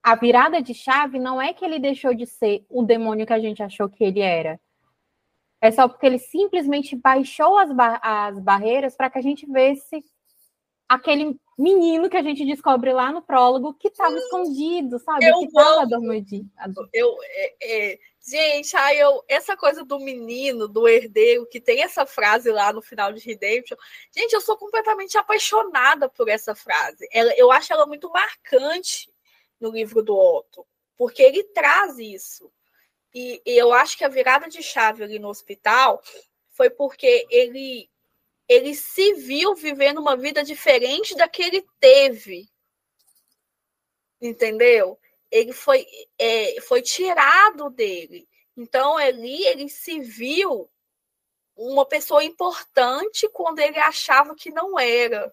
a virada de chave não é que ele deixou de ser o demônio que a gente achou que ele era. É só porque ele simplesmente baixou as, bar as barreiras para que a gente visse aquele menino que a gente descobre lá no prólogo que estava escondido, sabe? Eu que estava adormecido. Eu, é, é, gente, aí eu, essa coisa do menino, do herdeiro, que tem essa frase lá no final de Redemption, gente, eu sou completamente apaixonada por essa frase. Ela, eu acho ela muito marcante no livro do Otto, porque ele traz isso. E, e eu acho que a virada de chave ali no hospital foi porque ele ele se viu vivendo uma vida diferente da que ele teve. Entendeu? Ele foi, é, foi tirado dele. Então, ali ele se viu uma pessoa importante quando ele achava que não era.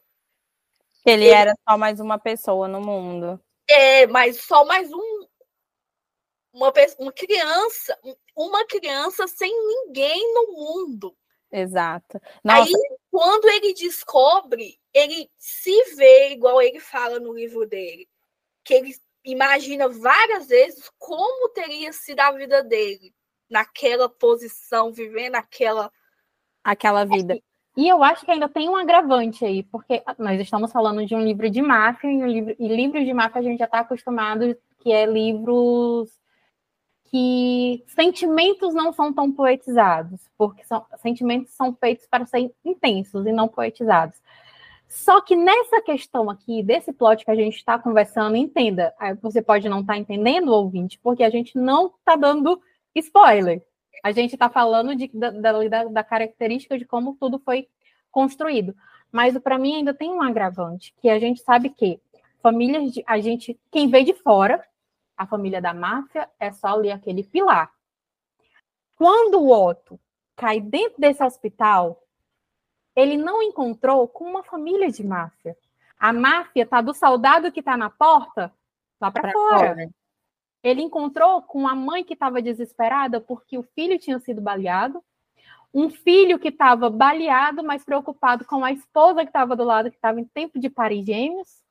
Ele, ele era só mais uma pessoa no mundo. É, mas só mais um. Uma, uma criança, uma criança sem ninguém no mundo. Exato. Nossa. Aí, quando ele descobre, ele se vê, igual ele fala no livro dele, que ele imagina várias vezes como teria sido a vida dele naquela posição, vivendo aquela aquela vida. E eu acho que ainda tem um agravante aí, porque nós estamos falando de um livro de máfia, e, um livro, e livros de máfia a gente já está acostumado, que é livros que sentimentos não são tão poetizados, porque são, sentimentos são feitos para serem intensos e não poetizados. Só que nessa questão aqui, desse plot que a gente está conversando, entenda, você pode não estar tá entendendo, ouvinte, porque a gente não está dando spoiler. A gente está falando de, da, da, da característica de como tudo foi construído. Mas para mim ainda tem um agravante, que a gente sabe que famílias de. A gente, quem vê de fora, a família da máfia é só ali aquele pilar. Quando o Otto cai dentro desse hospital, ele não encontrou com uma família de máfia. A máfia tá do soldado que está na porta lá para fora. fora. Ele encontrou com a mãe que estava desesperada porque o filho tinha sido baleado, um filho que estava baleado, mas preocupado com a esposa que estava do lado, que estava em tempo de parir gêmeos,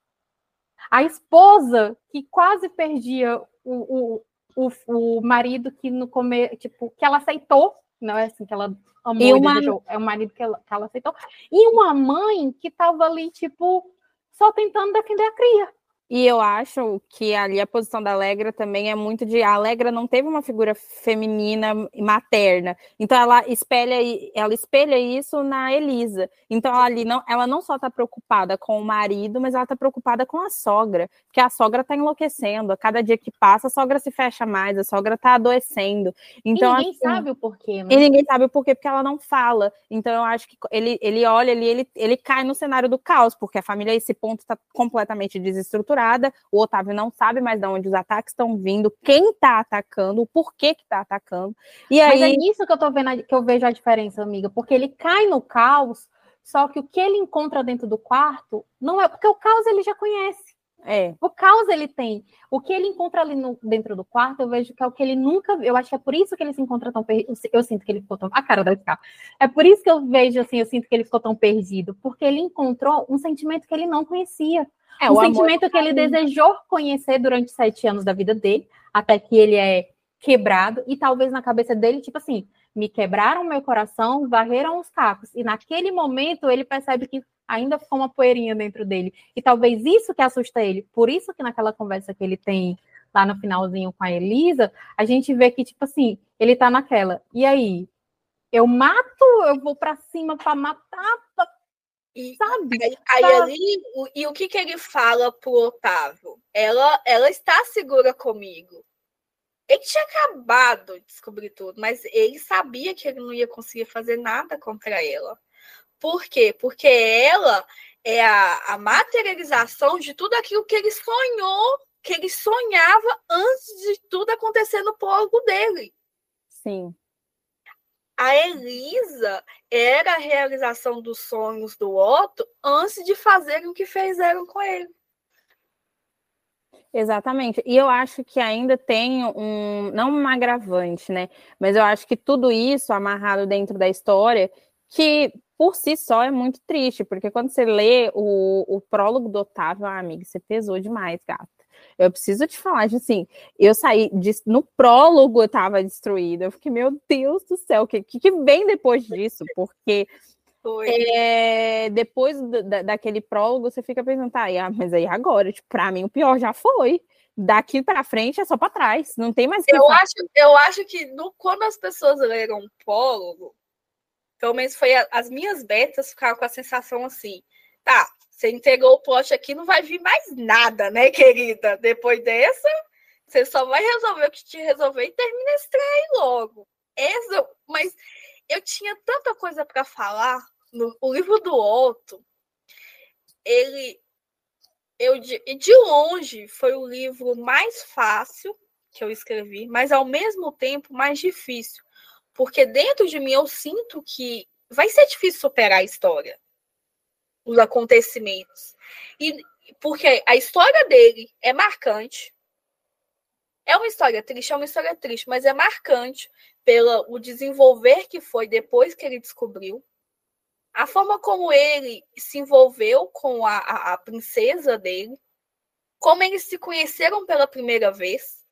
a esposa que quase perdia o, o, o, o marido que no começo, tipo, que ela aceitou, não é assim que ela amou e uma... desejou, é o marido que ela, que ela aceitou, e uma mãe que estava ali, tipo, só tentando defender a cria. E eu acho que ali a posição da Alegra também é muito de a Alegra não teve uma figura feminina materna. Então ela espelha ela espelha isso na Elisa. Então ela ali não, ela não só está preocupada com o marido, mas ela está preocupada com a sogra, porque a sogra está enlouquecendo. A cada dia que passa, a sogra se fecha mais, a sogra está adoecendo. Então e ninguém assim, sabe o porquê, né? E ninguém sabe o porquê porque ela não fala. Então eu acho que ele ele olha ali, ele ele cai no cenário do caos, porque a família esse ponto está completamente desestruturada o Otávio não sabe mais de onde os ataques estão vindo, quem está atacando, o porquê que está atacando. E aí... Mas é nisso que eu tô vendo que eu vejo a diferença, amiga, porque ele cai no caos, só que o que ele encontra dentro do quarto não é porque o caos ele já conhece. É. O caos ele tem. O que ele encontra ali no, dentro do quarto, eu vejo que é o que ele nunca. Eu acho que é por isso que ele se encontra tão perdido. Eu sinto que ele ficou tão. A cara da Scar. É por isso que eu vejo assim, eu sinto que ele ficou tão perdido. Porque ele encontrou um sentimento que ele não conhecia. É, um sentimento que ele desejou conhecer durante sete anos da vida dele, até que ele é quebrado, e talvez na cabeça dele, tipo assim, me quebraram meu coração, varreram os cacos. E naquele momento ele percebe que ainda ficou uma poeirinha dentro dele. E talvez isso que assusta ele. Por isso que naquela conversa que ele tem lá no finalzinho com a Elisa, a gente vê que, tipo assim, ele tá naquela. E aí? Eu mato, eu vou para cima para matar, e, Sabe? Aí, aí ali, o, e o que, que ele fala pro Otávio? Ela, ela está segura comigo. Ele tinha acabado de descobrir tudo, mas ele sabia que ele não ia conseguir fazer nada contra ela. Por quê? Porque ela é a, a materialização de tudo aquilo que ele sonhou, que ele sonhava antes de tudo acontecer no prólogo dele. Sim a Elisa era a realização dos sonhos do Otto antes de fazerem o que fizeram com ele. Exatamente. E eu acho que ainda tem um, não um agravante, né? Mas eu acho que tudo isso amarrado dentro da história, que por si só é muito triste, porque quando você lê o, o prólogo do Otávio, ah, amigo, você pesou demais, gato. Eu preciso te falar, assim, eu saí de, no prólogo eu tava destruída. Eu fiquei, meu Deus do céu, o que, que, vem depois disso? Porque é, depois da, daquele prólogo, você fica pensando, tá, mas aí agora, tipo, pra mim o pior já foi. Daqui para frente é só para trás, não tem mais. eu acho, eu acho que no, quando as pessoas leram o prólogo, pelo menos foi a, as minhas betas ficaram com a sensação assim, tá, você entregou o plot aqui, não vai vir mais nada, né, querida? Depois dessa, você só vai resolver o que te resolver e termina esse trem logo. Essa, mas eu tinha tanta coisa para falar. No, o livro do Otto, ele. Eu, de, de longe, foi o livro mais fácil que eu escrevi, mas ao mesmo tempo mais difícil. Porque dentro de mim eu sinto que vai ser difícil superar a história, os acontecimentos. E porque a história dele é marcante, é uma história triste, é uma história triste, mas é marcante pelo o desenvolver que foi depois que ele descobriu. A forma como ele se envolveu com a, a, a princesa dele. Como eles se conheceram pela primeira vez.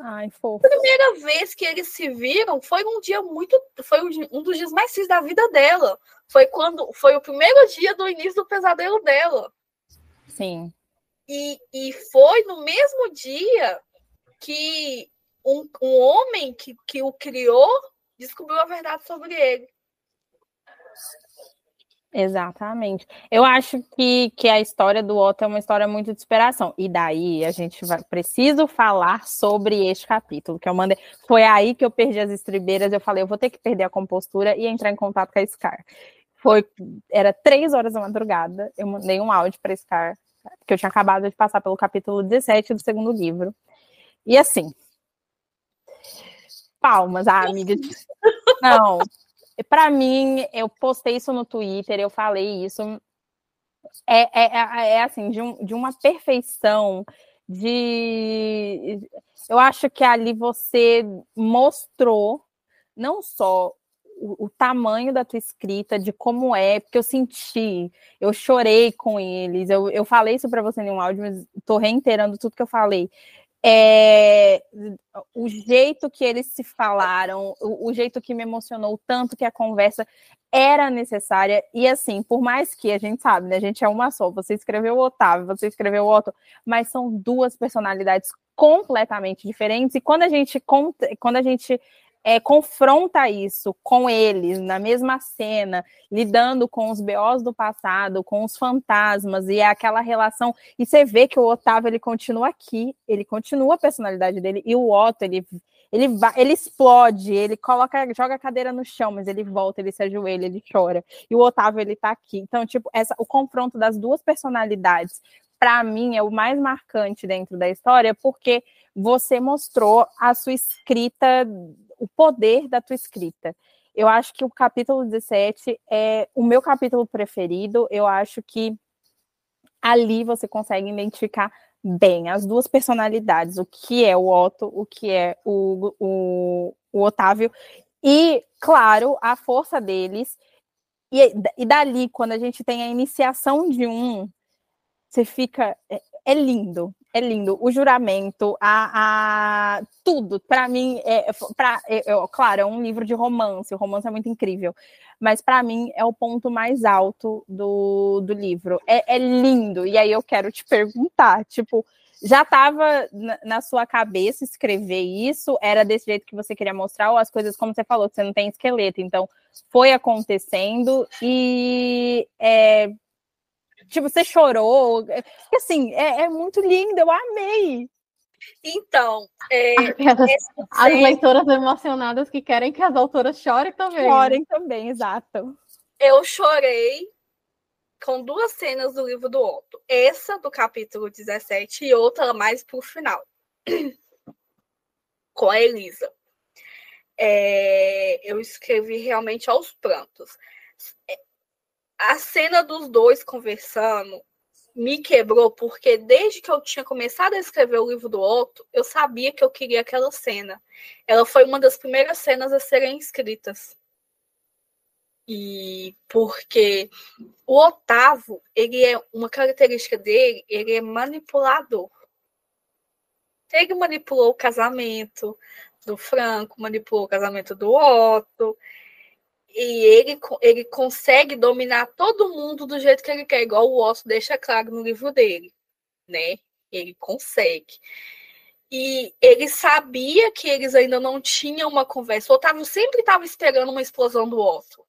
Ai, fofo. A primeira vez que eles se viram foi um dia muito. Foi um dos dias mais tristes da vida dela. Foi quando. Foi o primeiro dia do início do pesadelo dela. Sim. E, e foi no mesmo dia que um, um homem que, que o criou descobriu a verdade sobre ele. Exatamente. Eu acho que, que a história do Otto é uma história muito de inspiração. E daí a gente vai preciso falar sobre este capítulo que eu mandei. Foi aí que eu perdi as estribeiras. Eu falei, eu vou ter que perder a compostura e entrar em contato com a Scar. Foi, era três horas da madrugada. Eu mandei um áudio para Scar, porque eu tinha acabado de passar pelo capítulo 17 do segundo livro. E assim, palmas, ah, amiga. Não, para mim, eu postei isso no Twitter, eu falei isso. É, é, é, é assim, de, um, de uma perfeição, de. Eu acho que ali você mostrou não só o, o, tamanho da tua escrita, de como é, porque eu senti, eu chorei com eles, eu, eu falei isso para você em um áudio, mas tô reiterando tudo que eu falei é, o jeito que eles se falaram, o, o, jeito que me emocionou tanto que a conversa era necessária. E assim, por mais que a gente sabe, né, a gente é uma só. Você escreveu o Otávio, você escreveu o Otto, mas são duas personalidades completamente diferentes. E quando a gente quando a gente é, confronta isso com eles na mesma cena, lidando com os BOs do passado, com os fantasmas e é aquela relação. E você vê que o Otávio ele continua aqui, ele continua a personalidade dele e o Otto ele ele vai, ele explode, ele coloca, joga a cadeira no chão, mas ele volta, ele se ajoelha, ele chora. E o Otávio ele tá aqui. Então, tipo, essa o confronto das duas personalidades para mim é o mais marcante dentro da história, porque você mostrou a sua escrita o poder da tua escrita. Eu acho que o capítulo 17 é o meu capítulo preferido. Eu acho que ali você consegue identificar bem as duas personalidades, o que é o Otto, o que é o, o, o Otávio, e, claro, a força deles. E, e dali, quando a gente tem a iniciação de um, você fica. É, é lindo, é lindo. O juramento, a, a tudo, para mim, é, pra, é, é, claro, é um livro de romance, o romance é muito incrível, mas para mim é o ponto mais alto do, do livro. É, é lindo. E aí eu quero te perguntar, tipo, já estava na, na, sua cabeça escrever isso? Era desse jeito que você queria mostrar? Ou as coisas, como você falou, você não tem esqueleto, então foi acontecendo e é, Tipo, você chorou. Assim, é, é muito lindo, eu amei. Então, é, as leitoras emocionadas que querem que as autoras chorem também. Chorem também, exato. Eu chorei com duas cenas do livro do Otto. Essa do capítulo 17 e outra mais pro final. com a Elisa. É, eu escrevi realmente aos prantos a cena dos dois conversando me quebrou, porque desde que eu tinha começado a escrever o livro do Otto, eu sabia que eu queria aquela cena. Ela foi uma das primeiras cenas a serem escritas. E porque o Otávio, ele é uma característica dele, ele é manipulador. Ele manipulou o casamento do Franco, manipulou o casamento do Otto. E ele, ele consegue dominar todo mundo do jeito que ele quer, igual o Otto deixa claro no livro dele, né? Ele consegue. E ele sabia que eles ainda não tinham uma conversa. O Otávio sempre estava esperando uma explosão do Otto.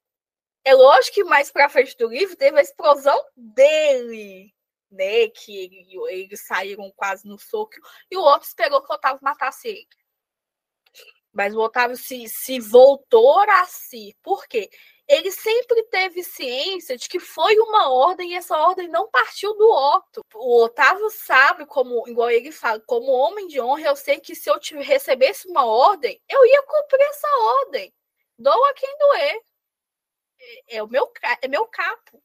É lógico que mais para frente do livro teve a explosão dele, né? Que ele, eles saíram quase no soco. E o Otto esperou que o Otávio matasse ele. Mas o Otávio se, se voltou a si. Por quê? Ele sempre teve ciência de que foi uma ordem e essa ordem não partiu do Otto. O Otávio sabe, como igual ele fala, como homem de honra, eu sei que se eu recebesse uma ordem, eu ia cumprir essa ordem. Doa quem doer. É, é o meu, é meu capo.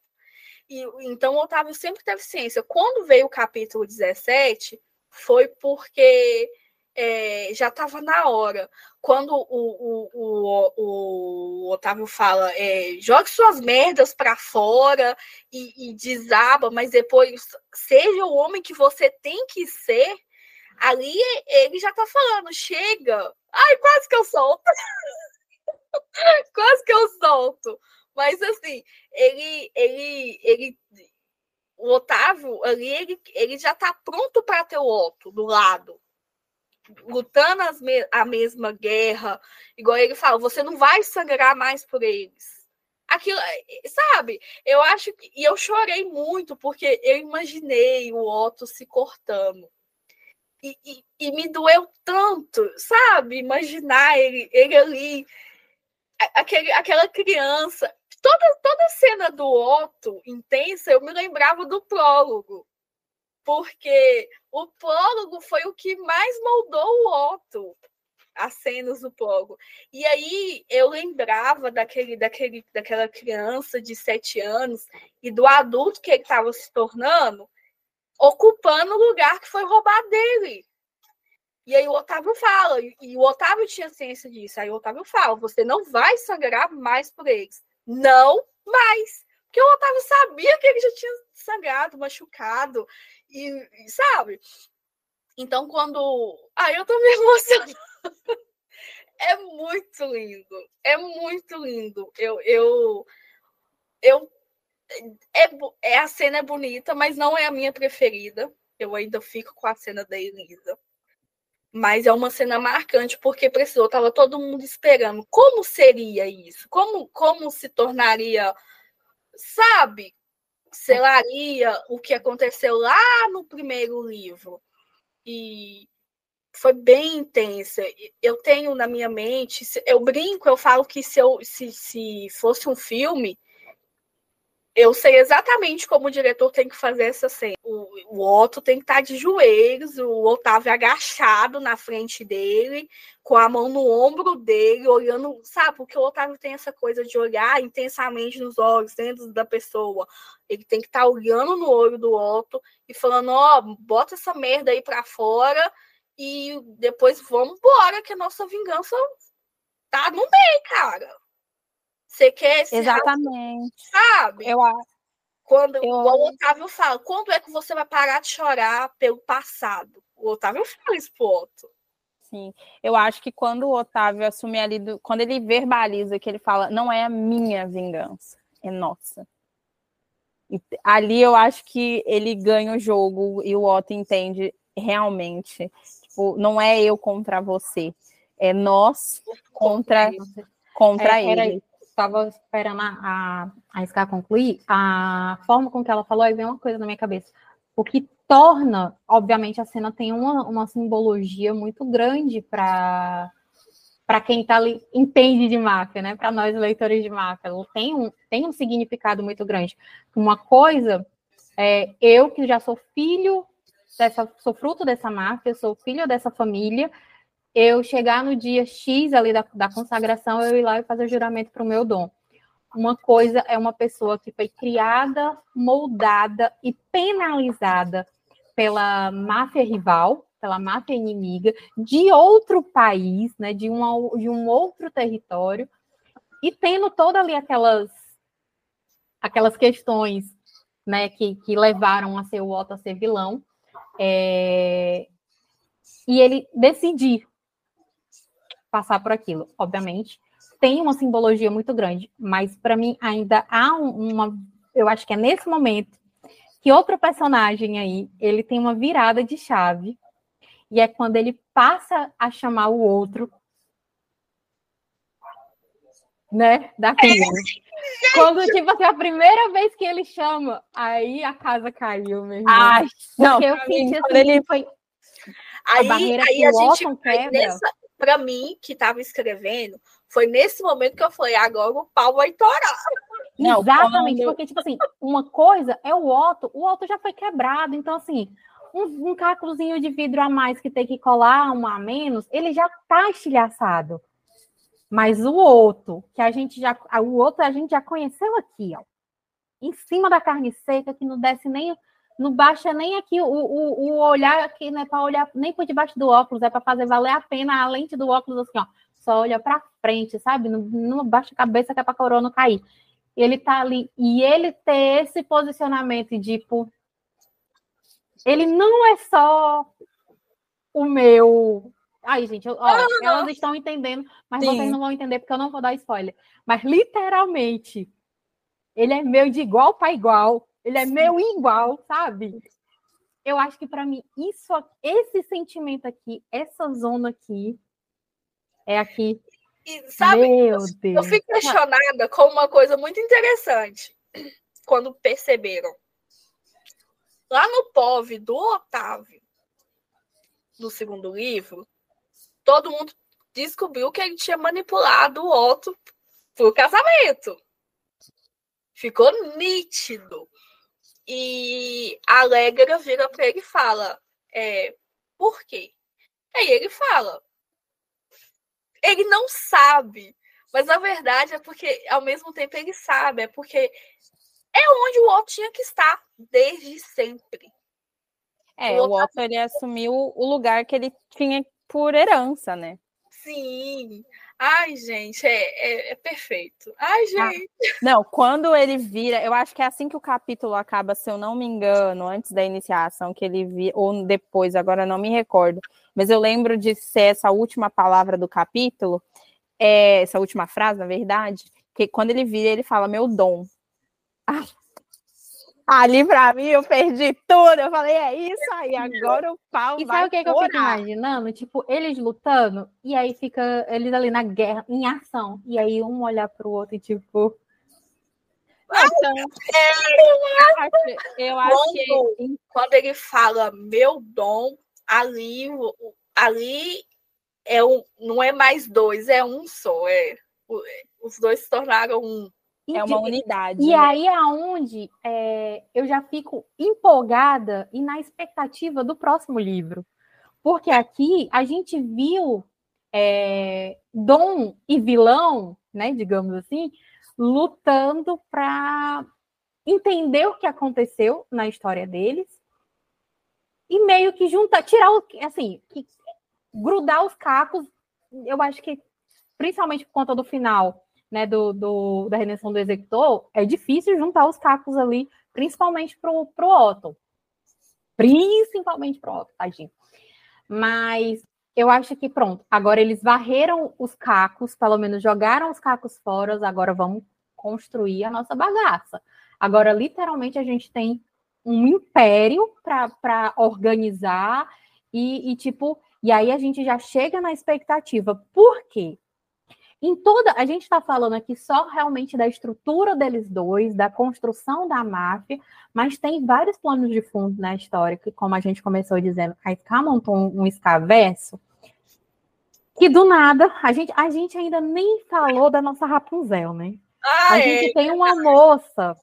E, então, o Otávio sempre teve ciência. Quando veio o capítulo 17, foi porque é, já estava na hora. Quando o, o, o, o Otávio fala, é, jogue suas merdas para fora e, e desaba, mas depois seja o homem que você tem que ser, ali ele já está falando, chega. Ai, quase que eu solto. quase que eu solto. Mas assim, ele, ele, ele, o Otávio ali, ele, ele já está pronto para ter o Otto do lado lutando me a mesma guerra, igual ele fala, você não vai sangrar mais por eles. Aquilo, sabe? Eu acho que. E eu chorei muito, porque eu imaginei o Otto se cortando. E, e, e me doeu tanto, sabe? Imaginar ele, ele ali, aquele, aquela criança. Toda, toda cena do Otto intensa, eu me lembrava do prólogo porque o prólogo foi o que mais moldou o Otto, as cenas do prólogo. E aí eu lembrava daquele, daquele, daquela criança de sete anos e do adulto que ele estava se tornando, ocupando o lugar que foi roubado dele. E aí o Otávio fala, e o Otávio tinha ciência disso. Aí o Otávio fala: você não vai sangrar mais por eles. Não mais. Porque o Otávio sabia que ele já tinha sangrado, machucado. E, e sabe? Então, quando. Ah, eu tô me emocionando. é muito lindo. É muito lindo. Eu. eu, eu é, é, a cena é bonita, mas não é a minha preferida. Eu ainda fico com a cena da Elisa. Mas é uma cena marcante porque precisou, tava todo mundo esperando. Como seria isso? Como, como se tornaria, sabe? selaria o que aconteceu lá no primeiro livro. E foi bem intensa. Eu tenho na minha mente, eu brinco, eu falo que se, eu, se, se fosse um filme, eu sei exatamente como o diretor tem que fazer essa cena. O, o Otto tem que estar de joelhos, o Otávio agachado na frente dele, com a mão no ombro dele, olhando, sabe? Porque o Otávio tem essa coisa de olhar intensamente nos olhos, dentro da pessoa. Ele tem que estar olhando no olho do Otto e falando: Ó, oh, bota essa merda aí pra fora e depois vamos embora, que a nossa vingança tá no meio, cara. Você quer esse Exatamente. sabe? Eu acho. Quando eu... o Otávio fala, quando é que você vai parar de chorar pelo passado? O Otávio fala isso pro Otto. Sim, eu acho que quando o Otávio assume ali, do... quando ele verbaliza que ele fala, não é a minha vingança, é nossa. E ali eu acho que ele ganha o jogo e o Otto entende realmente, tipo, não é eu contra você, é nós contra contra é, ele estava esperando a, a, a Scar concluir, a forma com que ela falou, aí vem uma coisa na minha cabeça. O que torna, obviamente, a cena tem uma, uma simbologia muito grande para para quem tá entende de máfia, né? Para nós leitores de máfia, ela tem um, tem um significado muito grande. Uma coisa, é, eu que já sou filho dessa, sou fruto dessa máfia, sou filho dessa família, eu chegar no dia X ali da, da consagração, eu ir lá e fazer o juramento para o meu dom. Uma coisa é uma pessoa que foi criada, moldada e penalizada pela máfia rival, pela máfia inimiga, de outro país, né, de, uma, de um outro território, e tendo toda ali aquelas, aquelas questões né, que, que levaram a ser o Otto a ser vilão, é, e ele decidir passar por aquilo. Obviamente, tem uma simbologia muito grande, mas para mim ainda há uma, eu acho que é nesse momento que outro personagem aí, ele tem uma virada de chave, e é quando ele passa a chamar o outro, né, da filha. Quando, tipo assim, a primeira vez que ele chama, aí a casa caiu, meu irmão. Ai, não, eu senti assim, ele foi... Aí, a aí a gente, quebra. Nessa, pra mim, que tava escrevendo, foi nesse momento que eu falei, agora o pau vai torar. Não, Exatamente, porque, tipo assim, uma coisa é o Otto, o Otto já foi quebrado, então, assim, um, um cáculozinho de vidro a mais que tem que colar, um a menos, ele já tá estilhaçado. Mas o outro, que a gente já, o outro a gente já conheceu aqui, ó, em cima da carne seca, que não desce nem, não baixa nem aqui o, o, o olhar aqui, não é para olhar nem por debaixo do óculos, é para fazer valer a pena a lente do óculos assim, ó, só olha para frente, sabe? Não, não baixa a cabeça que é para a coroa não cair ele tá ali e ele ter esse posicionamento de tipo ele não é só o meu Ai, gente, ó, ah, elas estão entendendo, mas Sim. vocês não vão entender porque eu não vou dar spoiler. Mas literalmente, ele é meu de igual para igual, ele é Sim. meu igual, sabe? Eu acho que para mim isso, esse sentimento aqui, essa zona aqui, é aqui e sabe, Meu eu, Deus. eu fui questionada com uma coisa muito interessante quando perceberam. Lá no POV do Otávio, no segundo livro, todo mundo descobriu que ele tinha manipulado o Otto pro casamento. Ficou nítido. E a Alegra vira para ele e fala: é, por quê? Aí ele fala: ele não sabe. Mas na verdade é porque, ao mesmo tempo, ele sabe. É porque é onde o Otto tinha que estar desde sempre. É, o Otto, ele assumiu o lugar que ele tinha por herança, né? Sim. Ai, gente, é, é, é perfeito. Ai, ah, gente. Ah, não, quando ele vira, eu acho que é assim que o capítulo acaba, se eu não me engano, antes da iniciação, que ele vira, ou depois, agora não me recordo, mas eu lembro de ser essa última palavra do capítulo, é, essa última frase, na verdade, que quando ele vira, ele fala meu dom. Ah, ali pra mim eu perdi tudo. Eu falei, é isso aí, agora o pau e vai. Sabe o que, que, eu fico imaginando? Tipo, eles lutando, e aí fica eles ali na guerra, em ação. E aí um olhar pro outro e tipo. Então, eu acho, eu acho quando, que quando ele fala meu dom, ali, ali é um, não é mais dois, é um só. É, os dois se tornaram um. É uma unidade. E né? aí é onde é, eu já fico empolgada e na expectativa do próximo livro. Porque aqui a gente viu é, Dom e vilão, né, digamos assim, lutando para entender o que aconteceu na história deles e meio que juntar, tirar o, assim, que, grudar os cacos, eu acho que, principalmente por conta do final, né, do, do da redenção do executor, é difícil juntar os cacos ali, principalmente pro, pro Otto. Principalmente pro Otto, tadinho. Mas eu acho que pronto, agora eles varreram os cacos, pelo menos jogaram os cacos fora, agora vamos construir a nossa bagaça. Agora, literalmente, a gente tem um império para organizar e, e, tipo, e aí a gente já chega na expectativa. Por quê? Em toda, a gente está falando aqui só realmente da estrutura deles dois, da construção da máfia, mas tem vários planos de fundo na história, que, como a gente começou dizendo, a Ska montou um, um escaverso, que do nada, a gente, a gente ainda nem falou da nossa Rapunzel, né? Ah, a gente tem uma moça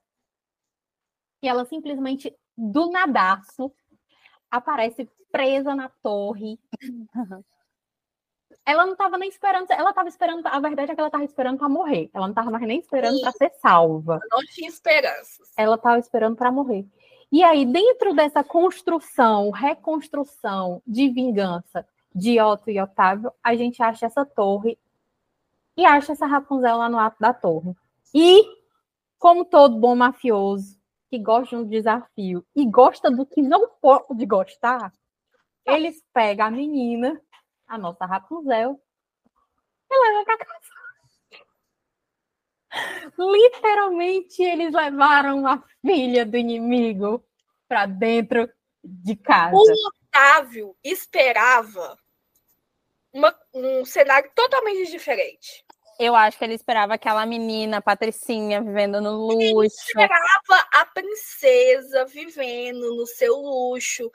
que ela simplesmente, do nadaço, aparece presa na torre. Ela não estava nem esperando, ela estava esperando, a verdade é que ela estava esperando para morrer. Ela não estava nem esperando para ser salva. Não tinha esperanças. Ela estava esperando para morrer. E aí, dentro dessa construção, reconstrução de vingança de Otto e Otávio, a gente acha essa torre e acha essa Rapunzel lá no ato da torre. E, como todo bom mafioso, que gosta de um desafio e gosta do que não pode gostar, eles pegam a menina, a nossa Rapunzel, e levam para casa. Literalmente, eles levaram a filha do inimigo para dentro de casa. O Otávio esperava uma, um cenário totalmente diferente. Eu acho que ele esperava aquela menina, Patricinha, vivendo no luxo. Ele esperava a princesa vivendo no seu luxo,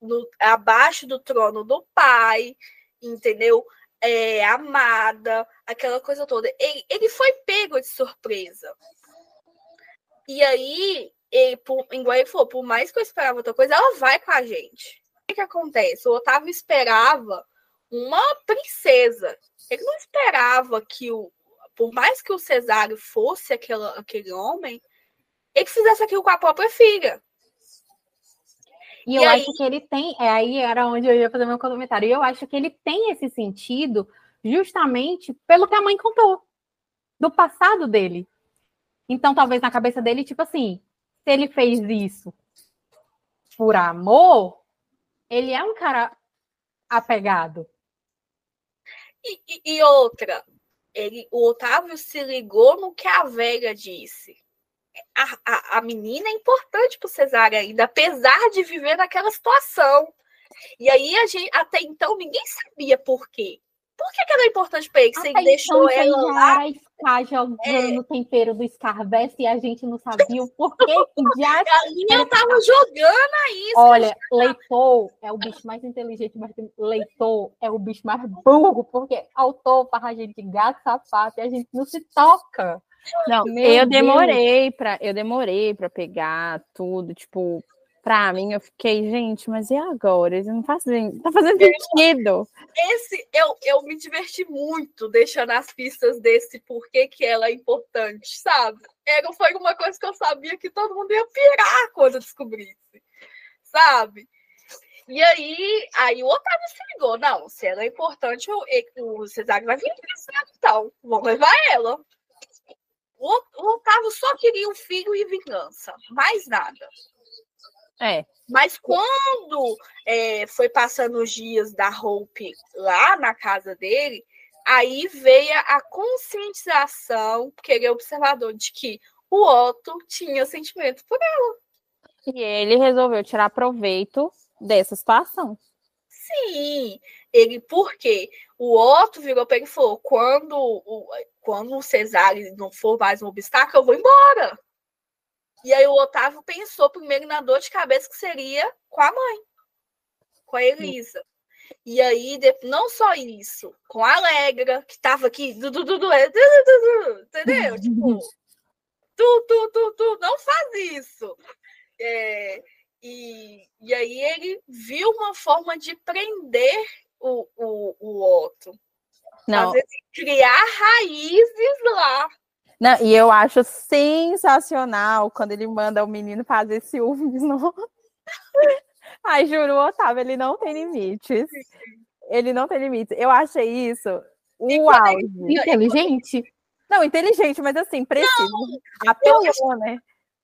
no, abaixo do trono do pai, entendeu? É, amada, aquela coisa toda. Ele, ele foi pego de surpresa. E aí, ele, por, igual ele falou, por mais que eu esperava outra coisa, ela vai com a gente. O que, que acontece? O Otávio esperava uma princesa. Ele não esperava que o, por mais que o Cesário fosse aquela, aquele homem, ele fizesse aquilo com a própria filha. E, e eu aí... acho que ele tem, é, aí era onde eu ia fazer meu comentário. E eu acho que ele tem esse sentido justamente pelo que a mãe contou, do passado dele. Então, talvez na cabeça dele, tipo assim, se ele fez isso por amor, ele é um cara apegado. E, e, e outra, ele, o Otávio se ligou no que a velha disse a, a, a menina é importante para o Cesário ainda, apesar de viver naquela situação. E aí a gente até então ninguém sabia por quê. Por que, que ela é importante para ele? Você Até deixou então, ela lá? Scar jogando é. tempero do Scarvest e a gente não sabia o porquê que já. A linha tava jogando aí. Olha, Leitor é o bicho mais inteligente, mas Leitor é o bicho mais burro, porque autor para a gente gato sapato e a gente não se toca. Não, Meu eu demorei para eu demorei para pegar tudo, tipo, para mim eu fiquei, gente, mas e agora? Eles não fazem, tá fazendo sentido. Esse eu, eu me diverti muito deixando as pistas desse porquê que ela é importante, sabe? Era foi uma coisa que eu sabia que todo mundo ia pirar quando descobrisse, sabe? E aí, aí o Otávio se ligou, não, se ela é importante, eu, o Cesário vai vir então, vamos levar ela. O, o Otávio só queria um filho e vingança, mais nada. É. Mas quando é, foi passando os dias da Hope lá na casa dele, aí veio a conscientização, porque ele é observador de que o Otto tinha sentimento por ela. E ele resolveu tirar proveito dessa situação. Sim, ele, porque o Otto virou para ele e falou: quando o, quando o Cesário não for mais um obstáculo, eu vou embora. E aí o Otávio pensou primeiro na dor de cabeça que seria com a mãe, com a Elisa. E aí, não só isso, com a Alegra, que estava aqui, du, du, du, du, entendeu? tipo, tu, tu, tu, tu, não faz isso. É, e, e aí ele viu uma forma de prender o, o, o Otto. Não. criar raízes lá. Não, e eu acho sensacional quando ele manda o menino fazer ciúmes. No... Ai, juro, o Otávio, ele não tem limites. Ele não tem limites. Eu achei isso o auge. Inteligente? Não, inteligente, mas assim, preciso. Apelou, né?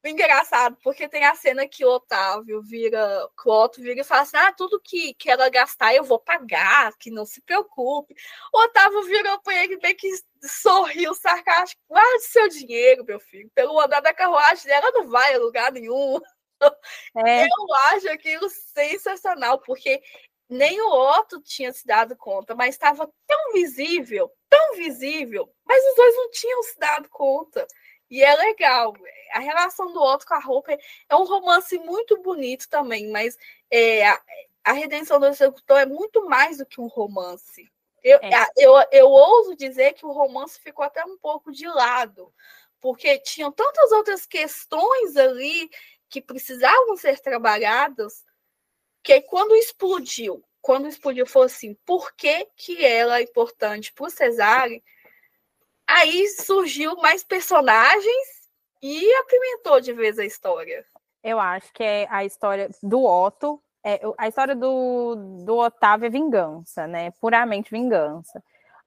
Engraçado, porque tem a cena que o Otávio vira, que o Otto vira e fala assim: ah, tudo que, que ela gastar eu vou pagar, que não se preocupe. O Otávio virou para ele bem que sorriu sarcástico: guarde seu dinheiro, meu filho, pelo andar da carruagem dela não vai a lugar nenhum. É. Eu acho aquilo sensacional, porque nem o Otto tinha se dado conta, mas estava tão visível, tão visível, mas os dois não tinham se dado conta. E é legal. A relação do Otto com a roupa é um romance muito bonito também, mas é, a, a, redenção do executor é muito mais do que um romance. Eu, é. eu, eu ouso dizer que o romance ficou até um pouco de lado, porque tinham tantas outras questões ali que precisavam ser trabalhadas, que quando explodiu, quando explodiu, foi assim, por que, que ela é importante para o Cesare? Aí surgiu mais personagens e apimentou de vez a história. Eu acho que é a história do Otto. É, a história do, do Otávio é vingança, né? Puramente vingança.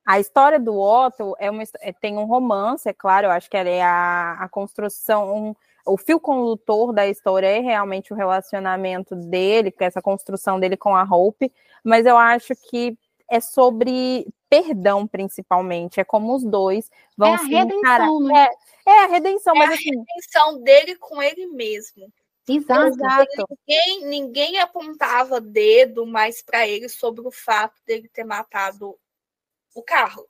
A história do Otto é uma, é, tem um romance, é claro, eu acho que ela é a, a construção, um, o fio condutor da história é realmente o relacionamento dele, essa construção dele com a Hope, mas eu acho que é sobre perdão, principalmente. É como os dois vão é se redenção, encarar. né? É, é a redenção, é mas a assim. redenção dele com ele mesmo. Exato. Ninguém, ninguém apontava dedo mais para ele sobre o fato dele ter matado o carro.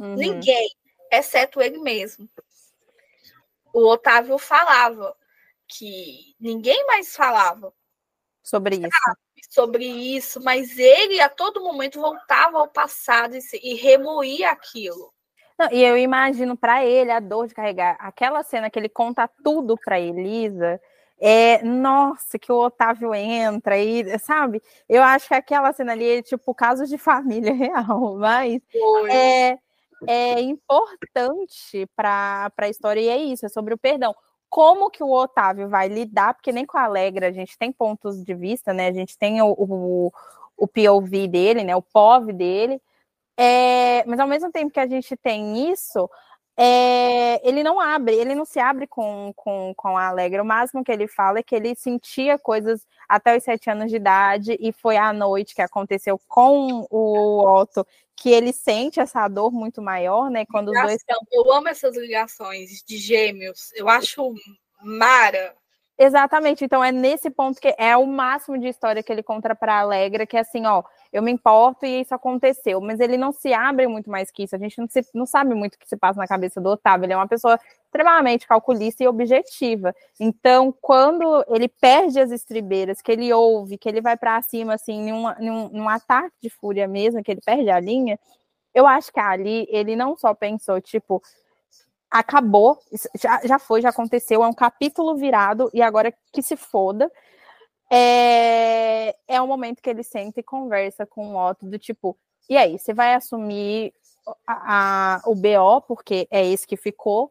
Uhum. Ninguém, exceto ele mesmo. O Otávio falava que ninguém mais falava Sobre isso. Sobre isso, mas ele a todo momento voltava ao passado e, e remoía aquilo. Não, e eu imagino para ele a dor de carregar aquela cena que ele conta tudo para Elisa. É, nossa, que o Otávio entra e, sabe? Eu acho que aquela cena ali é tipo caso de família real, mas é, é importante para a história e é isso, é sobre o perdão. Como que o Otávio vai lidar, porque nem com a Alegra a gente tem pontos de vista, né? A gente tem o, o, o POV dele, né? O POV dele. É, mas ao mesmo tempo que a gente tem isso, é, ele não abre, ele não se abre com, com, com a Alegra. O máximo que ele fala é que ele sentia coisas até os sete anos de idade, e foi à noite que aconteceu com o Otto que ele sente essa dor muito maior, né? Quando os dois. Ligação. Eu amo essas ligações de gêmeos. Eu acho mara. Exatamente, então é nesse ponto que é o máximo de história que ele conta para Alegra, que é assim, ó, eu me importo e isso aconteceu, mas ele não se abre muito mais que isso, a gente não, se, não sabe muito o que se passa na cabeça do Otávio, ele é uma pessoa extremamente calculista e objetiva, então quando ele perde as estribeiras, que ele ouve, que ele vai para cima, assim, num, num, num ataque de fúria mesmo, que ele perde a linha, eu acho que ali ele não só pensou, tipo, acabou, já, já foi, já aconteceu, é um capítulo virado e agora que se foda. É, é o momento que ele senta e conversa com o Otto do tipo, e aí, você vai assumir a, a, o BO, porque é esse que ficou,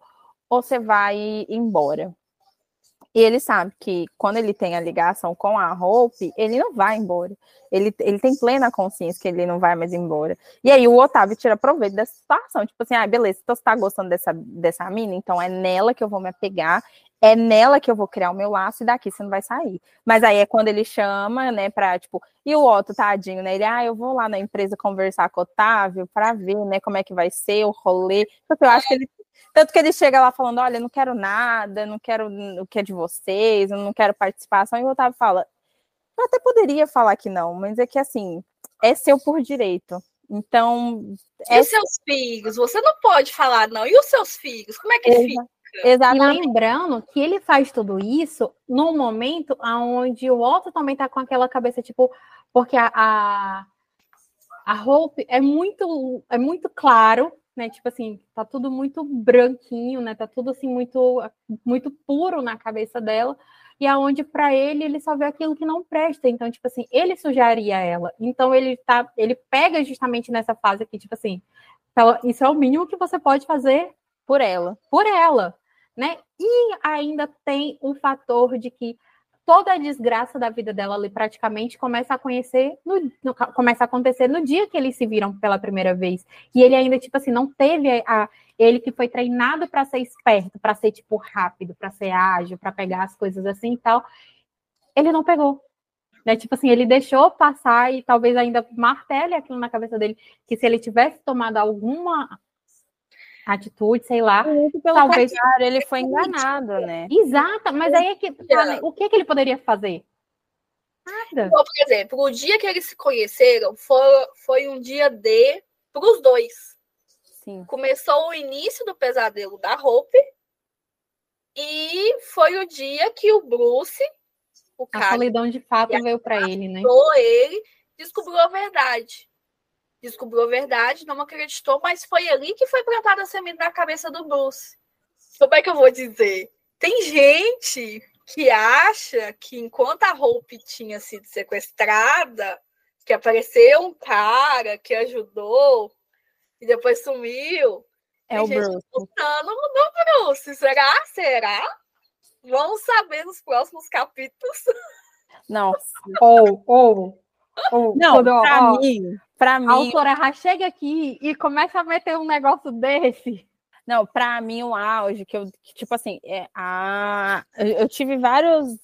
ou você vai embora? E ele sabe que quando ele tem a ligação com a Hope, ele não vai embora. Ele, ele tem plena consciência que ele não vai mais embora. E aí o Otávio tira proveito dessa situação. Tipo assim, ah, beleza, então você tá gostando dessa, dessa mina, então é nela que eu vou me apegar, é nela que eu vou criar o meu laço e daqui você não vai sair. Mas aí é quando ele chama, né, pra, tipo, e o Otto, tadinho, né, ele, ah, eu vou lá na empresa conversar com o Otávio pra ver, né, como é que vai ser o rolê. Porque eu acho que ele tanto que ele chega lá falando: olha, não quero nada, não quero o que é de vocês, eu não quero participação. E o Otávio fala: eu até poderia falar que não, mas é que assim, é seu por direito. Então. E é... os seus filhos? Você não pode falar, não. E os seus filhos? Como é que Exa fica? Exatamente. E lembrando que ele faz tudo isso num momento onde o Otto também tá com aquela cabeça, tipo, porque a, a, a Hope é muito, é muito claro né? Tipo assim, tá tudo muito branquinho, né? Tá tudo assim muito muito puro na cabeça dela. E aonde para ele ele só vê aquilo que não presta. Então, tipo assim, ele sujaria ela. Então ele tá, ele pega justamente nessa fase aqui, tipo assim, isso é o mínimo que você pode fazer por ela, por ela, né? E ainda tem um fator de que toda a desgraça da vida dela ali praticamente começa a conhecer, no, no, começa a acontecer no dia que eles se viram pela primeira vez. E ele ainda, tipo assim, não teve a, ele que foi treinado para ser esperto, para ser, tipo, rápido, para ser ágil, para pegar as coisas assim e tal. Ele não pegou. Né? Tipo assim, ele deixou passar e talvez ainda martele aquilo na cabeça dele, que se ele tivesse tomado alguma atitude, sei lá. Muito pelo talvez contrário, ele foi enganado, né? Exato, mas aí é que tá, o que, que ele poderia fazer? Nada. Então, por exemplo, o dia que eles se conheceram foi, foi um dia D para os dois. Sim. Começou o início do pesadelo da Hope e foi o dia que o Bruce, o a cara, solidão de fato veio para ele, né? ele descobriu a verdade descobriu a verdade, não acreditou, mas foi ali que foi plantada a semente na cabeça do Bruce. Como é que eu vou dizer? Tem gente que acha que enquanto a Hope tinha sido sequestrada, que apareceu um cara que ajudou e depois sumiu. É o Bruce. Lutando no Bruce. Será? Será? Vamos saber nos próximos capítulos. Nossa. Ou, ou, ou. Não, quando, pra ó, mim, Pra mim, a autora chega aqui e começa a meter um negócio desse. Não, pra mim, o auge, que eu, que, tipo assim, é, a, eu, tive vários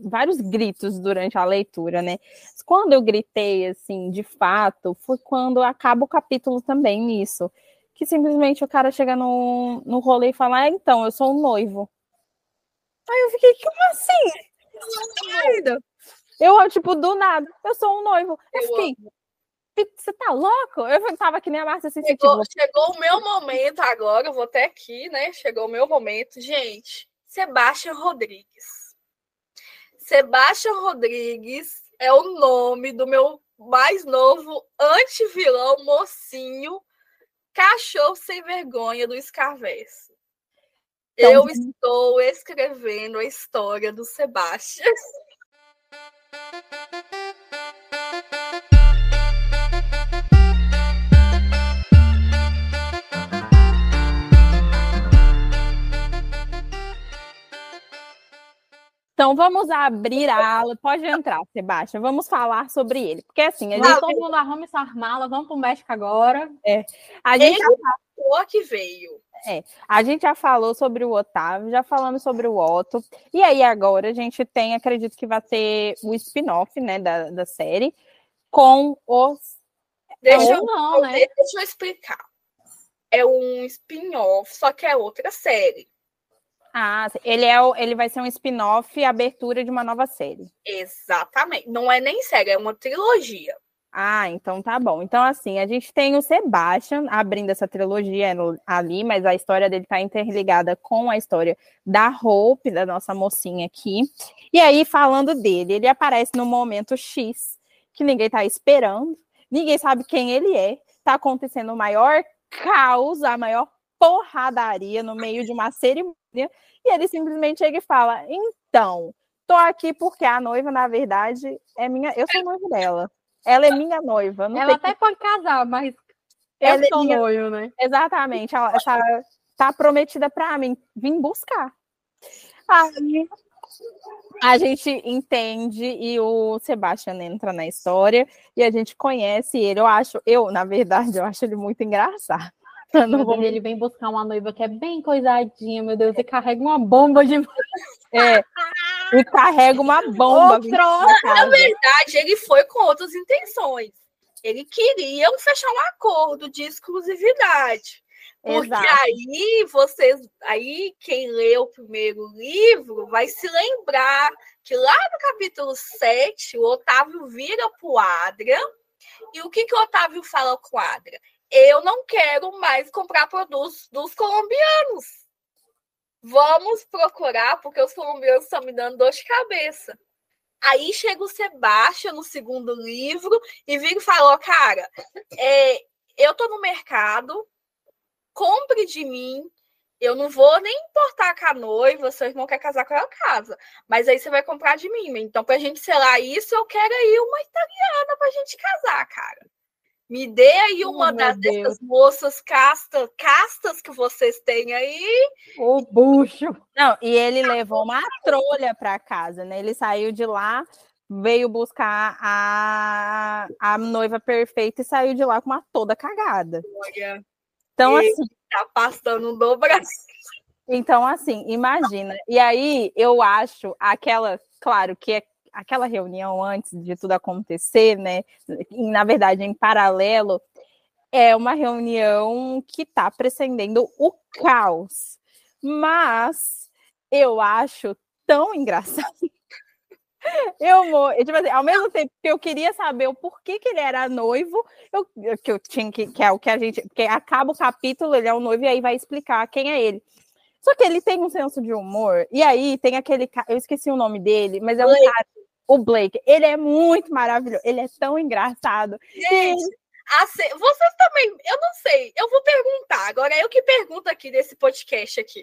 vários gritos durante a leitura, né? Quando eu gritei, assim, de fato, foi quando acaba o capítulo também nisso. Que simplesmente o cara chega no, no rolê e fala, ah, então, eu sou um noivo. Aí eu fiquei, como assim? Eu, tipo, do nada, eu sou um noivo. Eu, eu fiquei, amo. você tá louco? Eu tava que nem a Márcia assim, chegou, tipo... chegou o meu momento agora, eu vou até aqui, né? Chegou o meu momento. Gente, Sebastião Rodrigues. Sebastião Rodrigues é o nome do meu mais novo antivilão mocinho, cachorro sem vergonha do Scarverso. Então, Eu estou escrevendo a história do Sebastião. Então vamos abrir a ala. Pode entrar, Sebastião. Vamos falar sobre ele. Porque assim, a gente. Todo mundo arruma essa mala, vamos para o México agora. É. A gente ele já... que veio. É, a gente já falou sobre o Otávio, já falamos sobre o Otto. E aí agora a gente tem, acredito que vai ter o spin-off, né, da, da série com os. Deixa, eu, não, né? deixa eu explicar. É um spin-off, só que é outra série. Ah, ele, é, ele vai ser um spin-off abertura de uma nova série. Exatamente. Não é nem série, é uma trilogia. Ah, então tá bom. Então, assim, a gente tem o Sebastian abrindo essa trilogia ali, mas a história dele tá interligada com a história da Hope, da nossa mocinha aqui. E aí, falando dele, ele aparece no momento X, que ninguém tá esperando, ninguém sabe quem ele é, tá acontecendo o maior caos, a maior porradaria no meio de uma cerimônia e ele simplesmente chega e fala: Então, tô aqui porque a noiva, na verdade, é minha. Eu sou noiva dela. Ela é minha noiva. ela até que... pode casar, mas ela eu é sou é minha... noivo, né? Exatamente. Ela tá, tá prometida para mim. Vim buscar. Aí a gente entende e o Sebastian entra na história e a gente conhece ele. Eu acho, eu, na verdade, eu acho ele muito engraçado. Não vou... Ele vem buscar uma noiva que é bem coisadinha, meu Deus, e carrega uma bomba de. É, e carrega uma bomba. Outro... Na verdade, ele foi com outras intenções. Ele queria fechar um acordo de exclusividade. Porque Exato. aí vocês, aí quem lê o primeiro livro vai se lembrar que lá no capítulo 7, o Otávio vira para o Adria. E o que, que o Otávio fala com o Adria? Eu não quero mais comprar produtos dos colombianos. Vamos procurar, porque os colombianos estão me dando dor de cabeça. Aí chega o Sebastião no segundo livro e vira e falou: Cara, é, eu tô no mercado, compre de mim. Eu não vou nem importar com a noiva, seu irmão quer casar com ela casa. Mas aí você vai comprar de mim. Então, pra gente selar isso, eu quero aí uma italiana pra gente casar, cara. Me dê aí uma oh, das dessas moças castas, castas que vocês têm aí. O bucho. Não, e ele levou uma trolha para casa, né? Ele saiu de lá, veio buscar a, a noiva perfeita e saiu de lá com uma toda cagada. Olha. Então, assim. Tá passando no Brasil. Então, assim, imagina. E aí, eu acho aquela, claro, que é aquela reunião antes de tudo acontecer, né? E, na verdade, em paralelo, é uma reunião que está precedendo o caos. Mas eu acho tão engraçado. Eu, tipo assim, ao mesmo tempo que eu queria saber o porquê que ele era noivo, eu, que eu tinha que, que é o que a gente, que acaba o capítulo, ele é o noivo e aí vai explicar quem é ele. Só que ele tem um senso de humor. E aí tem aquele eu esqueci o nome dele, mas é um Blake. cara, o Blake. Ele é muito maravilhoso, ele é tão engraçado. Gente, vocês também, eu não sei, eu vou perguntar. Agora eu que pergunto aqui nesse podcast aqui.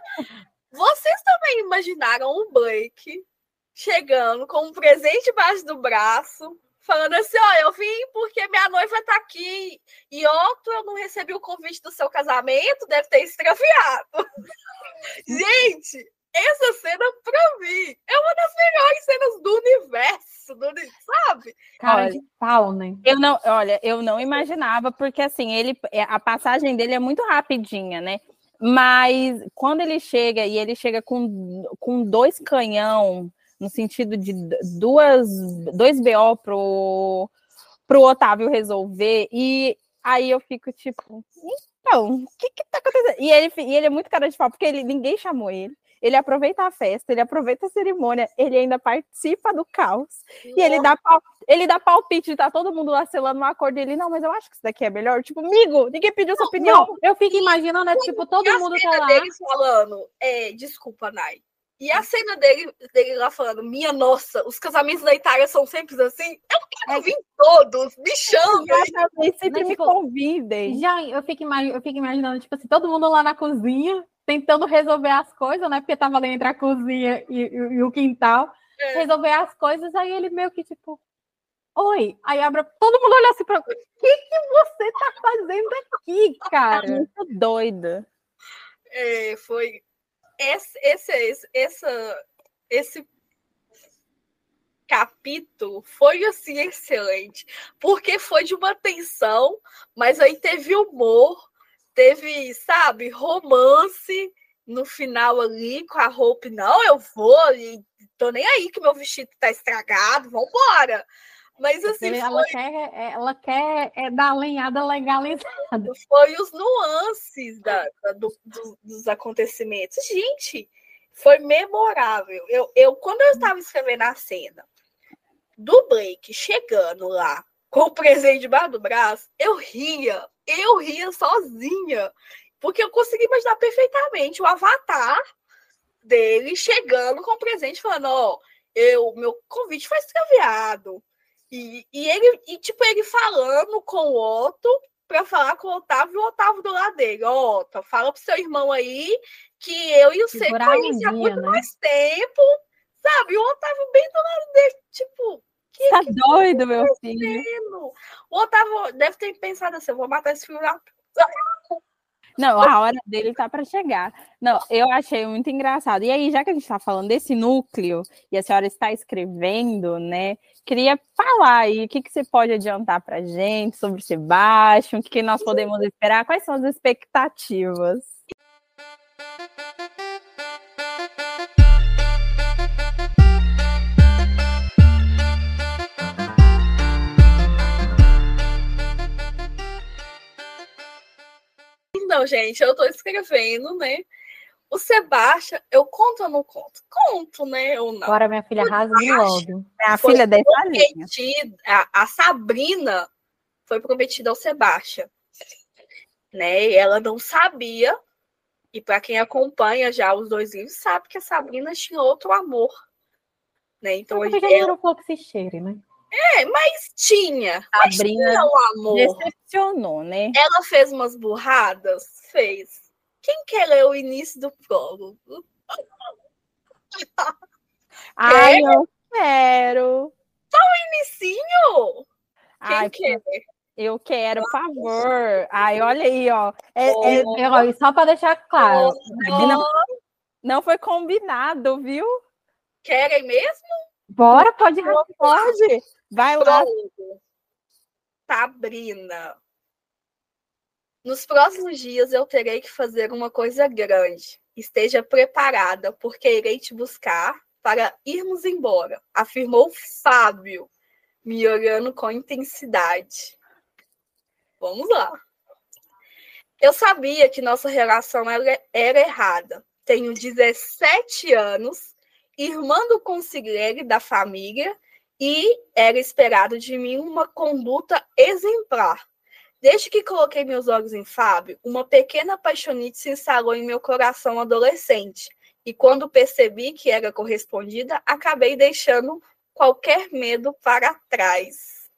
Vocês também imaginaram o Blake chegando com um presente embaixo do braço, falando assim: ó, eu vim porque minha noiva tá aqui e outro eu não recebi o convite do seu casamento, deve ter extraviado. Gente, essa cena, pra mim, é uma das melhores cenas do universo, do, sabe? Cara olha, de pau, né? Eu não, olha, eu não imaginava, porque assim, ele, é, a passagem dele é muito rapidinha, né? Mas quando ele chega e ele chega com, com dois canhão no sentido de duas, dois BO pro, pro Otávio resolver, e aí eu fico tipo, então, o que que tá acontecendo? E ele, e ele é muito cara de pau, porque ele, ninguém chamou ele ele aproveita a festa, ele aproveita a cerimônia, ele ainda participa do caos. Nossa. E ele dá, ele dá palpite, tá todo mundo lá selando um acordo. E ele, não, mas eu acho que isso daqui é melhor. Tipo, amigo, ninguém pediu sua opinião. Não, eu fico imaginando, né? Tipo, todo mundo tá lá. deles falando, é, desculpa, Nai. E a cena dele, dele lá falando, minha nossa, os casamentos da Itália são sempre assim. Eu quero é. vir todos, me chamem. Sempre me tipo, convidem. Já, eu fico, eu fico imaginando, tipo assim, todo mundo lá na cozinha, tentando resolver as coisas, né? Porque tava ali entre a cozinha e, e, e o quintal. É. Resolver as coisas, aí ele meio que tipo, oi. Aí abre, todo mundo olha assim para o que, que você tá fazendo aqui, cara? Muito doida. É, foi esse, esse, esse, essa, esse capítulo foi assim excelente, porque foi de uma tensão, mas aí teve humor, teve, sabe, romance no final ali com a roupa. Não, eu vou, e tô nem aí que meu vestido tá estragado, vambora. Mas assim. Ela foi... quer, ela quer é, dar alinhada legalizada. Foi os nuances da, da do, do, dos acontecimentos. Gente, foi memorável. Eu, eu, quando eu estava escrevendo a cena do Blake chegando lá com o presente debaixo do braço, eu ria, eu ria sozinha, porque eu consegui imaginar perfeitamente o avatar dele chegando com o presente, falando: Ó, oh, eu, meu convite foi extraviado. E, e ele, e, tipo, ele falando com o Otto para falar com o Otávio e o Otávio do lado dele. Ó, Otto, fala pro seu irmão aí que eu e o conhecem há muito né? mais tempo, sabe? E o Otávio bem do lado dele, tipo, que, tá que doido, meu filho. O Otávio deve ter pensado assim: eu vou matar esse filho da. Não, a hora dele tá para chegar. Não, eu achei muito engraçado. E aí, já que a gente está falando desse núcleo e a senhora está escrevendo, né? Queria falar aí o que, que você pode adiantar para gente sobre o Sebastião, o que, que nós podemos esperar, quais são as expectativas. Gente, eu tô escrevendo, né? O Sebastião, eu conto ou não conto? Conto, né? Ou não? Agora minha filha rasga logo. A filha dessa a, a Sabrina foi prometida ao Sebastião. Né? E ela não sabia. E para quem acompanha já os dois livros, sabe que a Sabrina tinha outro amor. Né? Então, ele ela... um pouco esse cheiro, né? É, mas tinha. Sabrina mas tinha um amor. Decepcionou, né? Ela fez umas burradas? Fez. Quem quer ler o início do prólogo? Ai, eu quero. Só o inicinho? Quem Ai, quer? Eu quero, por favor. Ai, olha aí, ó. É, oh, é, só para deixar claro. Oh, não, não foi combinado, viu? Querem mesmo? Bora, pode. Pode. Vai lá. Sabrina. Nos próximos dias eu terei que fazer uma coisa grande. Esteja preparada, porque irei te buscar para irmos embora, afirmou Fábio, me olhando com intensidade. Vamos lá. Eu sabia que nossa relação era, era errada. Tenho 17 anos, irmã do consigliere da família, e era esperado de mim uma conduta exemplar. Desde que coloquei meus olhos em Fábio, uma pequena paixonite se instalou em meu coração adolescente. E quando percebi que era correspondida, acabei deixando qualquer medo para trás.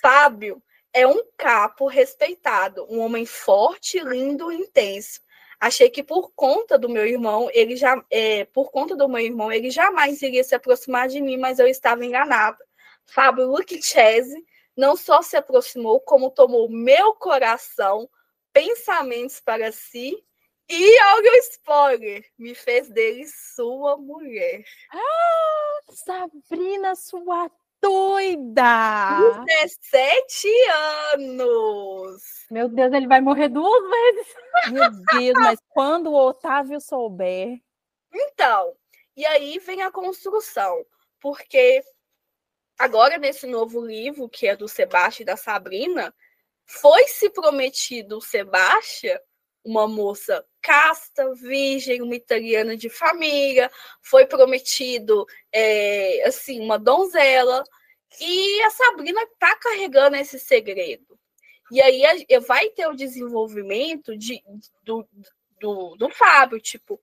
Fábio é um capo respeitado, um homem forte, lindo e intenso. Achei que por conta do meu irmão, ele já, é, por conta do meu irmão, ele jamais iria se aproximar de mim, mas eu estava enganada. Fábio Lucchese não só se aproximou, como tomou meu coração, pensamentos para si e, olha o spoiler, me fez dele sua mulher. Ah, Sabrina, sua doida! 17 anos! Meu Deus, ele vai morrer duas vezes. Meu Deus, mas quando o Otávio souber. Então, E aí vem a construção, porque agora nesse novo livro, que é do Sebastião e da Sabrina, foi se prometido o Sebastião uma moça casta, virgem, uma italiana de família, foi prometido é, assim uma donzela e a Sabrina está carregando esse segredo. E aí vai ter o desenvolvimento de, do, do, do Fábio, tipo,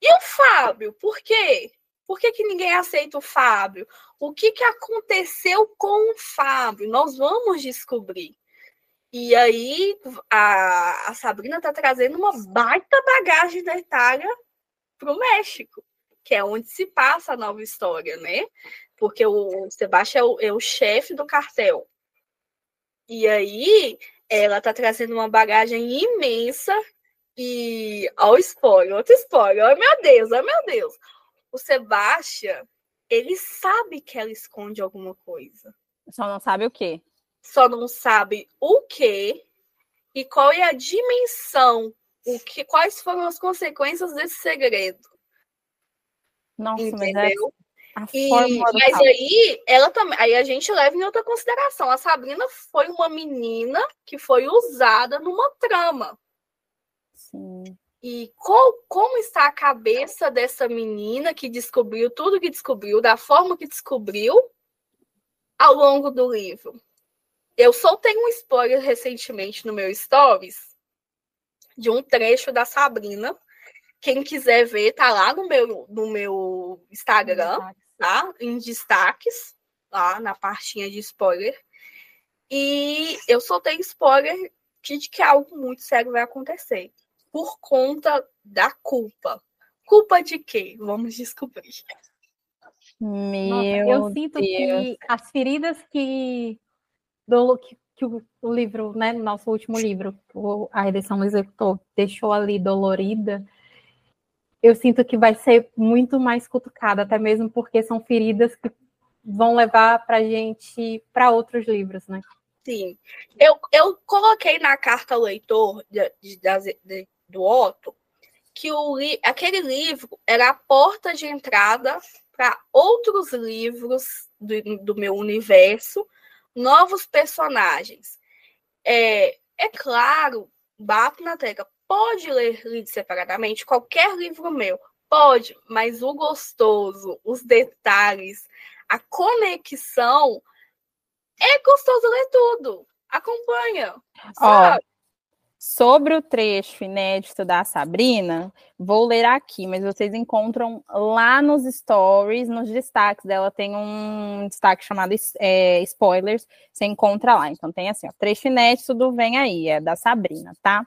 e o Fábio? Por quê? Por que, que ninguém aceita o Fábio? O que, que aconteceu com o Fábio? Nós vamos descobrir. E aí a, a Sabrina está trazendo uma baita bagagem da Itália para o México, que é onde se passa a nova história, né? Porque o Sebastião é o, é o chefe do cartel. E aí ela está trazendo uma bagagem imensa e. Olha o spoiler, outro spoiler. Oh, meu Deus, oh, meu Deus. O Sebastião, ele sabe que ela esconde alguma coisa. Só não sabe o quê? Só não sabe o quê e qual é a dimensão, o que, quais foram as consequências desse segredo. Nossa, Entendeu? mas é... E, mas aí ela também, aí a gente leva em outra consideração. A Sabrina foi uma menina que foi usada numa trama. Sim. E qual, como está a cabeça dessa menina que descobriu tudo que descobriu, da forma que descobriu, ao longo do livro? Eu soltei um spoiler recentemente no meu Stories de um trecho da Sabrina. Quem quiser ver, tá lá no meu, no meu Instagram, tá? Em destaques, lá na partinha de spoiler. E eu soltei spoiler de que algo muito sério vai acontecer por conta da culpa. Culpa de quê? Vamos descobrir. Meu Nossa, eu sinto Deus. que as feridas que, do, que, que o, livro, né, nosso último livro, a redenção do executor, deixou ali dolorida, eu sinto que vai ser muito mais cutucada, até mesmo porque são feridas que vão levar para gente para outros livros, né? Sim. Eu, eu coloquei na carta ao leitor de, de, de, do Otto, que o, aquele livro era a porta de entrada para outros livros do, do, meu universo, novos personagens. É, é claro, bato na tecla, pode ler livros separadamente, qualquer livro meu, pode, mas o gostoso, os detalhes, a conexão, é gostoso ler tudo. Acompanha. Ó, Sobre o trecho inédito da Sabrina, vou ler aqui, mas vocês encontram lá nos stories, nos destaques dela, tem um destaque chamado é, spoilers, você encontra lá. Então tem assim, ó, trecho inédito do Vem Aí, é da Sabrina, tá?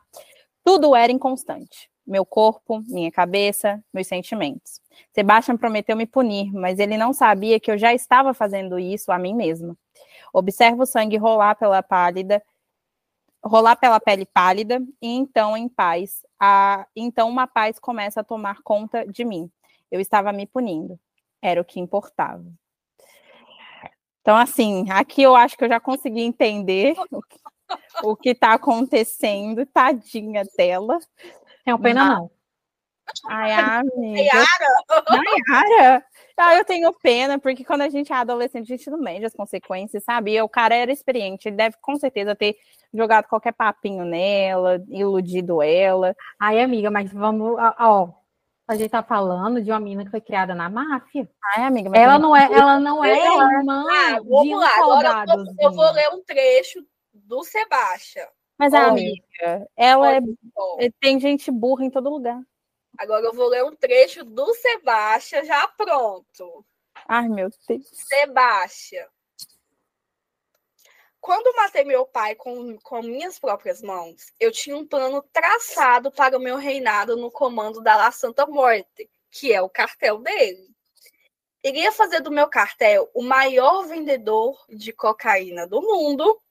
Tudo era inconstante. Meu corpo, minha cabeça, meus sentimentos. Sebastian prometeu me punir, mas ele não sabia que eu já estava fazendo isso a mim mesma. Observo o sangue rolar pela pálida rolar pela pele pálida e então em paz. A, então uma paz começa a tomar conta de mim. Eu estava me punindo. Era o que importava. Então, assim, aqui eu acho que eu já consegui entender o que está acontecendo. Tadinha dela. Tem pena, não. Ai, amiga. Nayara? Ah, eu tenho pena, porque quando a gente é adolescente, a gente não mede as consequências, sabe? E o cara era experiente, ele deve com certeza ter jogado qualquer papinho nela, iludido ela. Ai, amiga, mas vamos, ó, a gente tá falando de uma menina que foi criada na máfia. Ai, amiga, ela não é, ela não é irmã ah, de um lá. Agora eu, vou ler um trecho do Sebastião. Mas, Oi. amiga, ela é, tem gente burra em todo lugar. Agora eu vou ler um trecho do Sebastião já pronto. Ai, meu Deus. Sebastião. Quando matei meu pai com, com minhas próprias mãos, eu tinha um plano traçado para o meu reinado no comando da La Santa Morte, que é o cartel dele. Iria fazer do meu cartel o maior vendedor de cocaína do mundo.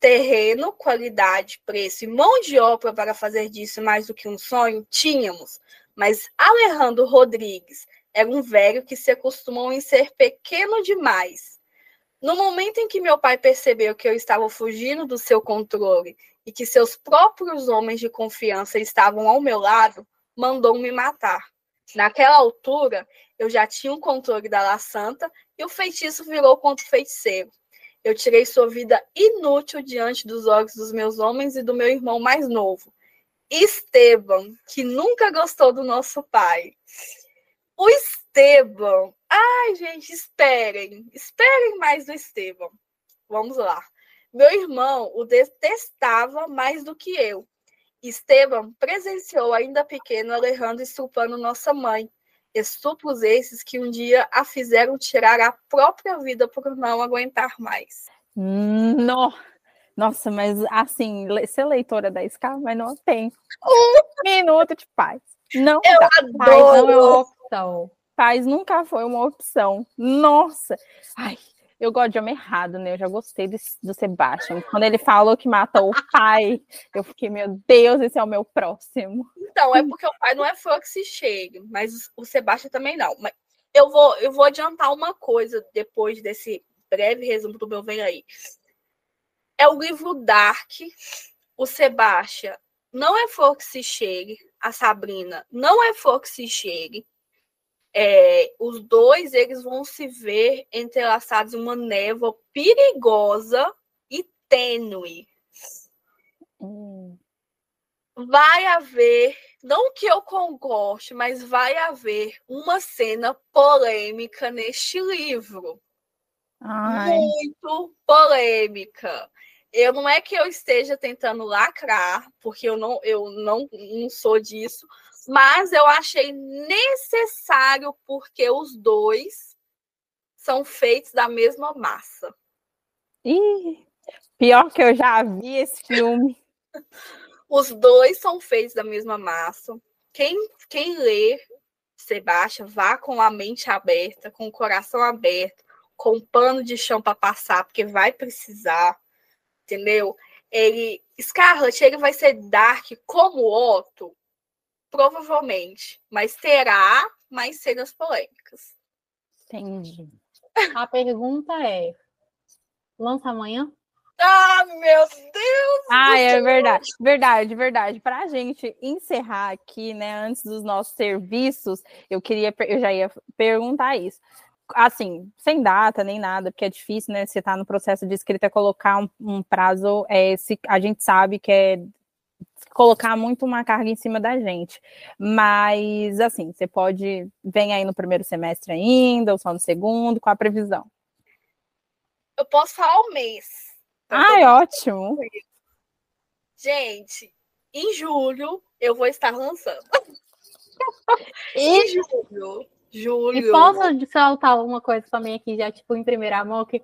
Terreno, qualidade, preço e mão de obra para fazer disso mais do que um sonho, tínhamos. Mas Alejandro Rodrigues era um velho que se acostumou em ser pequeno demais no momento em que meu pai percebeu que eu estava fugindo do seu controle e que seus próprios homens de confiança estavam ao meu lado, mandou me matar. Naquela altura, eu já tinha um controle da La Santa e o feitiço virou contra o feiticeiro. Eu tirei sua vida inútil diante dos olhos dos meus homens e do meu irmão mais novo, Esteban, que nunca gostou do nosso pai. O Esteban. Ai, gente, esperem. Esperem mais do Esteban. Vamos lá. Meu irmão o detestava mais do que eu. Esteban presenciou, ainda pequeno, Alejandro estrupando nossa mãe. Estupros esses que um dia a fizeram tirar a própria vida por não aguentar mais. Não. Nossa, mas assim, ser leitora da escala, mas não tem um minuto de paz. Não eu dá. adoro. Paz não é uma opção. Paz nunca foi uma opção. Nossa. Ai, eu gosto de homem errado, né? Eu já gostei do, do Sebastian. Quando ele falou que matou o pai, eu fiquei, meu Deus, esse é o meu próximo. Então, é porque o pai não é flor que se chegue, mas o Sebastião também não. Mas eu vou, eu vou adiantar uma coisa depois desse breve resumo do meu Vem Aí é o livro Dark. O Sebastian não é for que se chegue. A Sabrina não é for que se chegue. É, os dois eles vão se ver entrelaçados em uma névoa perigosa e tênue. Hum. Vai haver, não que eu concorde, mas vai haver uma cena polêmica neste livro. Ai. Muito polêmica. Eu não é que eu esteja tentando lacrar, porque eu não, eu não, não sou disso, mas eu achei necessário porque os dois são feitos da mesma massa. Ih, pior que eu já vi esse filme. Os dois são feitos da mesma massa. Quem, quem lê Sebastião, vá com a mente aberta, com o coração aberto, com pano de chão para passar, porque vai precisar entendeu? Ele, Scarlett, ele vai ser Dark como Otto? Provavelmente, mas terá mais cenas polêmicas. Entendi. A pergunta é: lança amanhã? Ah, meu Deus! Ah, é verdade, verdade, verdade. Para a gente encerrar aqui, né, antes dos nossos serviços, eu queria, eu já ia perguntar isso assim, sem data nem nada, porque é difícil, né? Você está no processo de escrita, colocar um, um prazo, é, se, a gente sabe que é colocar muito uma carga em cima da gente. Mas, assim, você pode, vem aí no primeiro semestre ainda, ou só no segundo, qual a previsão? Eu posso falar o mês. Ai, ótimo. Gente, em julho eu vou estar lançando. em julho. Julho. E posso soltar uma coisa também aqui, já tipo em primeira mão, que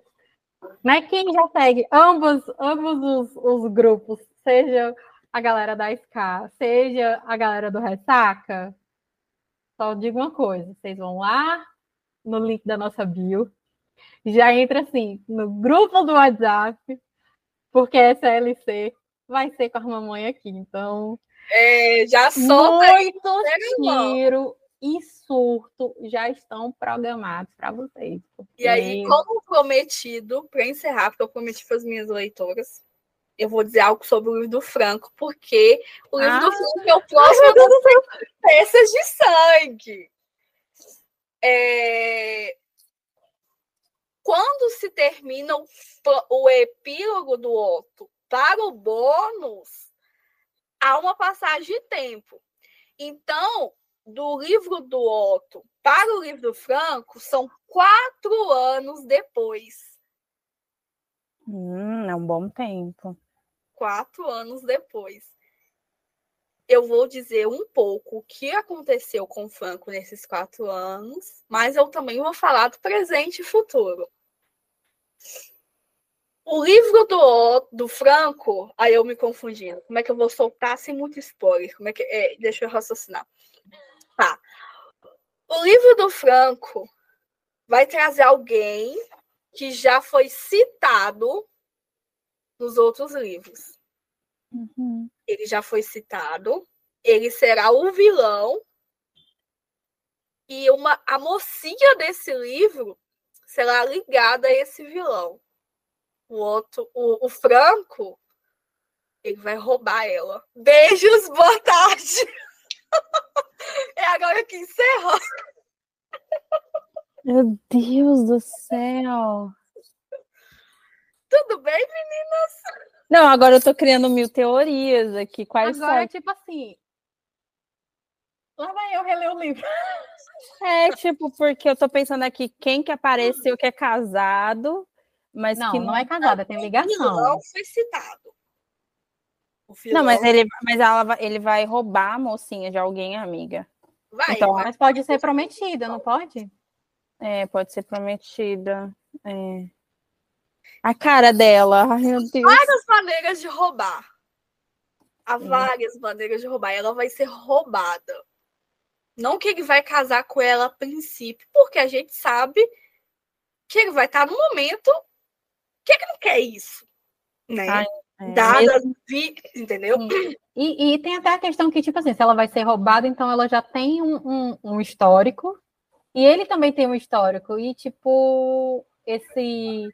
né, quem já segue ambos, ambos os, os grupos, seja a galera da SK, seja a galera do Ressaca, só digo uma coisa, vocês vão lá no link da nossa bio, já entra assim, no grupo do WhatsApp, porque essa LC vai ser com a mamãe aqui, então... É, já solta muito tiro e surto já estão programados para vocês. Porque... E aí, como prometido, para encerrar, porque eu prometi para as minhas leitoras, eu vou dizer algo sobre o livro do Franco, porque o livro ah. do Franco é o próximo das peças de sangue. É... Quando se termina o, o epílogo do Otto para o bônus, há uma passagem de tempo. Então, do livro do Otto para o livro do Franco são quatro anos depois. Hum, é um bom tempo. Quatro anos depois. Eu vou dizer um pouco o que aconteceu com o Franco nesses quatro anos, mas eu também vou falar do presente e futuro. O livro do, do Franco, aí eu me confundindo. Como é que eu vou soltar sem muito spoiler? Como é que é? Deixa eu raciocinar. Tá. O livro do Franco vai trazer alguém que já foi citado nos outros livros. Uhum. Ele já foi citado. Ele será o vilão. E uma, a mocinha desse livro será ligada a esse vilão. O outro, o, o Franco, ele vai roubar ela. Beijos, boa tarde. É agora que encerra. Meu Deus do céu. Tudo bem, meninas? Não, agora eu tô criando mil teorias aqui. Quais Agora, são? tipo assim. Lá vai eu reler o livro. É, tipo, porque eu tô pensando aqui quem que apareceu que é casado, mas Não, que não é casada, tem ligação. Não foi citado. O Não, mas ele, mas ela, vai- ele vai roubar a mocinha de alguém, amiga. vai, então, vai. Mas pode ser prometida, não pode? É, pode ser prometida. É. A cara dela, ai meu Deus. várias maneiras de roubar. Há várias maneiras de roubar. Ela vai ser roubada. Não que ele vai casar com ela a princípio, porque a gente sabe que ele vai estar no momento que ele não quer isso. Né? Ai, É, Dadas, vi- entendeu? E, e tem até a questão que, tipo assim, se ela vai ser roubada, então ela já tem um, um- um histórico. E ele também tem um histórico. E, tipo, esse.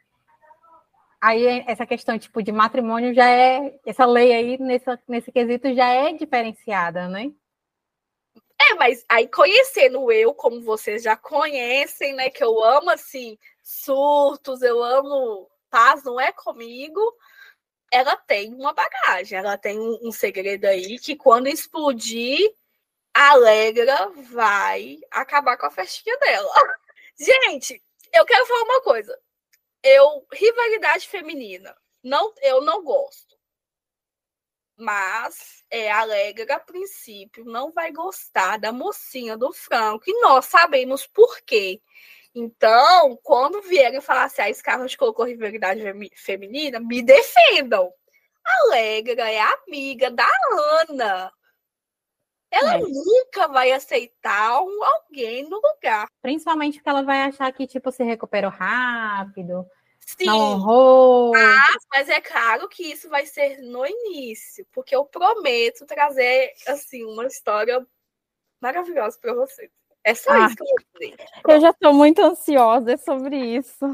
Aí essa questão, tipo, de matrimônio já é. Essa lei aí, nessa, nesse quesito, já é diferenciada, né? É, mas aí conhecendo eu, como vocês já conhecem, né? Que eu amo assim, surtos, eu amo paz, não é comigo. Ela tem uma bagagem, ela tem um, um segredo aí que quando explodir, a Alegra vai acabar com a festinha dela. Gente, eu quero falar uma coisa. Eu, rivalidade feminina, não, eu não gosto. Mas é, a Alegra, a princípio, não vai gostar da mocinha do Franco. E nós sabemos por quê. Então, quando vierem falar assim, a Scarlett colocou rivalidade femi- feminina, me defendam. A Alegra é amiga da Ana. Ela É. nunca vai aceitar um, alguém no lugar. Principalmente porque ela vai achar que, tipo, se recuperou rápido, Sim, não honrou. mas é claro que isso vai ser no início, porque eu prometo trazer assim uma história maravilhosa para vocês. É só Ah. isso que eu vou dizer. Eu já estou muito ansiosa sobre isso.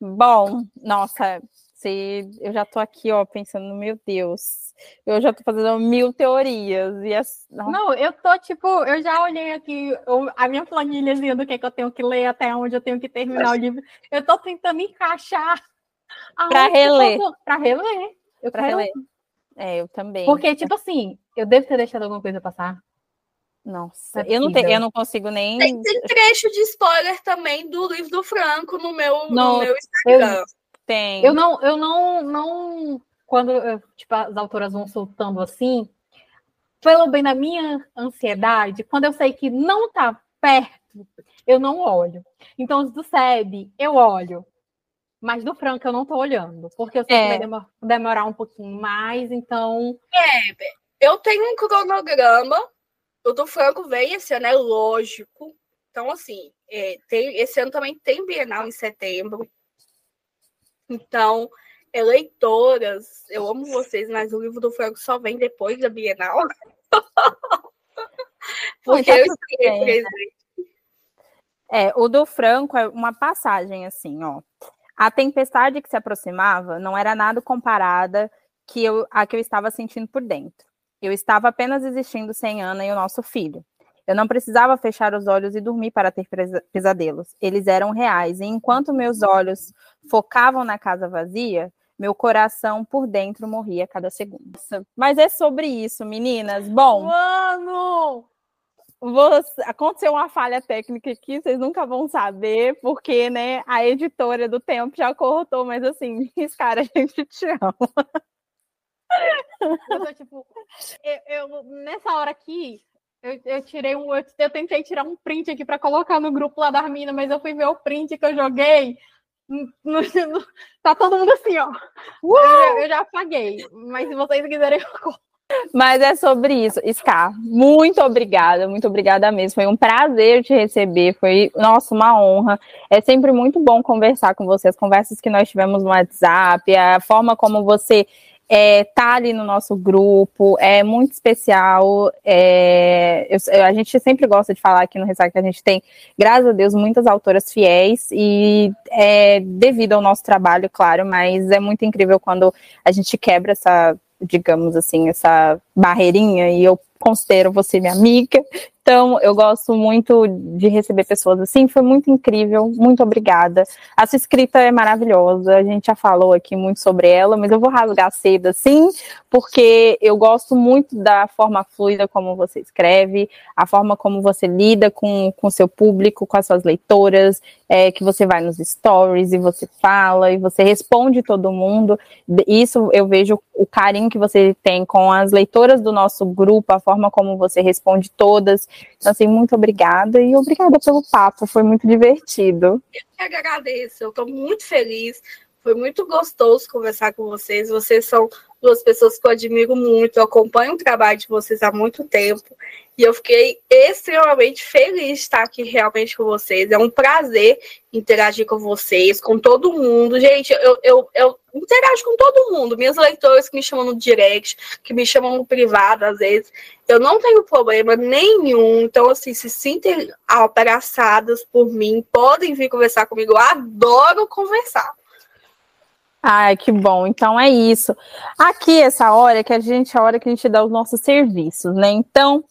Bom, nossa, eu já estou aqui, ó, pensando, meu Deus, eu já estou fazendo mil teorias e as, não, eu tô, tipo, eu já olhei aqui o- a minha planilhazinha do que, é que eu tenho que ler, até onde eu tenho que terminar o livro. Eu tô tentando encaixar. Pra que reler. eu tô- Pra reler. Eu para quero- reler. É, eu também. Porque, tipo assim, eu devo ter deixado alguma coisa passar. Nossa, Não é eu não, tenho, possível. eu não consigo nem. Tem, tem trecho de spoiler também do livro do Franco no meu, no meu Instagram. Tem. Eu não, eu não, não. Quando eu, tipo, as autoras vão soltando assim, pelo bem da minha ansiedade, quando eu sei que não tá perto, eu não olho. Então, os do SEB, eu olho. Mas do Franco eu não tô olhando, porque eu sei É. que vai demo- demorar um pouquinho mais, então. Eu tenho um cronograma. O do Franco veio esse ano, é lógico. Então, assim, é, tem, esse ano também tem Bienal em setembro. Então, eleitoras, eu amo vocês, mas o livro do Franco só vem depois da Bienal. Porque eu presente. É, o do Franco é uma passagem assim, ó. A tempestade que se aproximava não era nada comparada que eu, a que eu estava sentindo por dentro. Eu estava apenas existindo sem Ana e o nosso filho. Eu não precisava fechar os olhos e dormir para ter pesa- pesadelos. Eles eram reais. E enquanto meus olhos focavam na casa vazia, meu coração por dentro morria a cada segundo. Mas é sobre isso, meninas. Bom, Mano! você- aconteceu uma falha técnica aqui, vocês nunca vão saber, porque, né, a editora do Tempo já cortou, mas assim, cara, a gente te ama. Eu tô, tipo, eu, eu- nessa hora aqui, eu, eu tirei um. Eu, eu tentei tirar um print aqui pra colocar no grupo lá da mina, mas eu fui ver o print que eu joguei. no- no- no- tá todo mundo assim, ó. Eu, eu já apaguei. Mas se vocês quiserem, eu coloco. Mas é sobre isso. Scar, muito obrigada, muito obrigada mesmo. Foi um prazer te receber, foi, nossa, uma honra. É sempre muito bom conversar com você, as conversas que nós tivemos no WhatsApp, a forma como você é, tá ali no nosso grupo, é muito especial. É, eu- a gente sempre gosta de falar aqui no Ressaca que a gente tem, graças a Deus, muitas autoras fiéis e é, devido ao nosso trabalho, claro, mas é muito incrível quando a gente quebra essa, digamos assim, essa barreirinha e eu considero você minha amiga. Então, eu gosto muito de receber pessoas assim. Foi muito incrível. Muito obrigada. A sua escrita é maravilhosa. A gente já falou aqui muito sobre ela, mas eu vou rasgar cedo assim, porque eu gosto muito da forma fluida como você escreve, a forma como você lida com o seu público, com as suas leitoras, é, que você vai nos stories e você fala e você responde todo mundo. Isso eu vejo o carinho que você tem com as leitoras do nosso grupo, a forma como você responde todas. Então, assim, muito obrigada e obrigada pelo papo, foi muito divertido. Eu que agradeço, eu estou muito feliz. Foi muito gostoso conversar com vocês. Vocês são duas pessoas que eu admiro muito, eu acompanho o trabalho de vocês há muito tempo e eu fiquei extremamente feliz de estar aqui realmente com vocês. É um prazer interagir com vocês, com todo mundo. Gente, eu, eu, eu interajo com todo mundo. Minhas leitoras que me chamam no direct, que me chamam no privado, às vezes. Eu não tenho problema nenhum. Então, assim, se sentem abraçadas por mim, podem vir conversar comigo. Eu adoro conversar. Ai, que bom. Então é isso. Aqui, essa hora que a gente, a hora que a gente dá os nossos serviços, né? Então,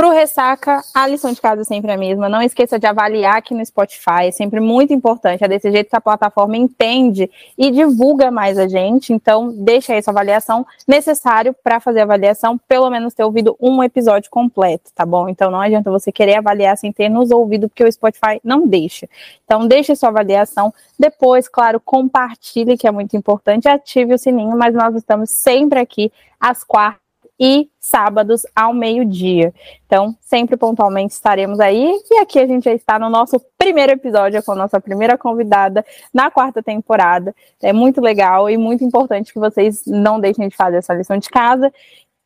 para o Ressaca, a lição de casa é sempre a mesma. Não esqueça de avaliar aqui no Spotify, é sempre muito importante. É desse jeito que a plataforma entende e divulga mais a gente. Então, deixa aí sua avaliação necessário para fazer a avaliação, pelo menos ter ouvido um episódio completo, tá bom? Então, não adianta você querer avaliar sem ter nos ouvido, porque o Spotify não deixa. Então, deixe sua avaliação. Depois, claro, compartilhe, que é muito importante, ative o sininho, mas nós estamos sempre aqui às quartas e sábados ao meio-dia. Então, sempre pontualmente estaremos aí. E aqui a gente já está no nosso primeiro episódio com a nossa primeira convidada na quarta temporada. É muito legal e muito importante que vocês não deixem de fazer essa lição de casa.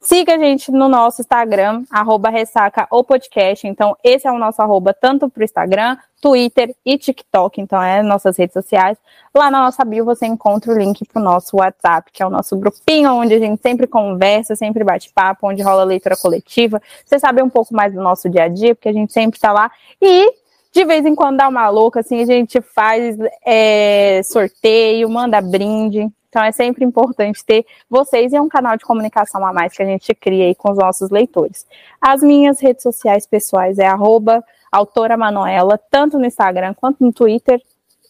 Siga a gente no nosso Instagram, arroba ressaca ou podcast. Então, esse é o nosso arroba tanto para o Instagram, Twitter e TikTok. Então, é nossas redes sociais. Lá na nossa bio você encontra o link para o nosso WhatsApp, que é o nosso grupinho, onde a gente sempre conversa, sempre bate papo, onde rola leitura coletiva. Você sabe um pouco mais do nosso dia a dia, porque a gente sempre está lá. E de vez em quando dá uma louca, assim, a gente faz é, sorteio, manda brinde. Então é sempre importante ter vocês e é um canal de comunicação a mais que a gente cria aí com os nossos leitores. As minhas redes sociais pessoais é arroba autora tanto no Instagram quanto no Twitter,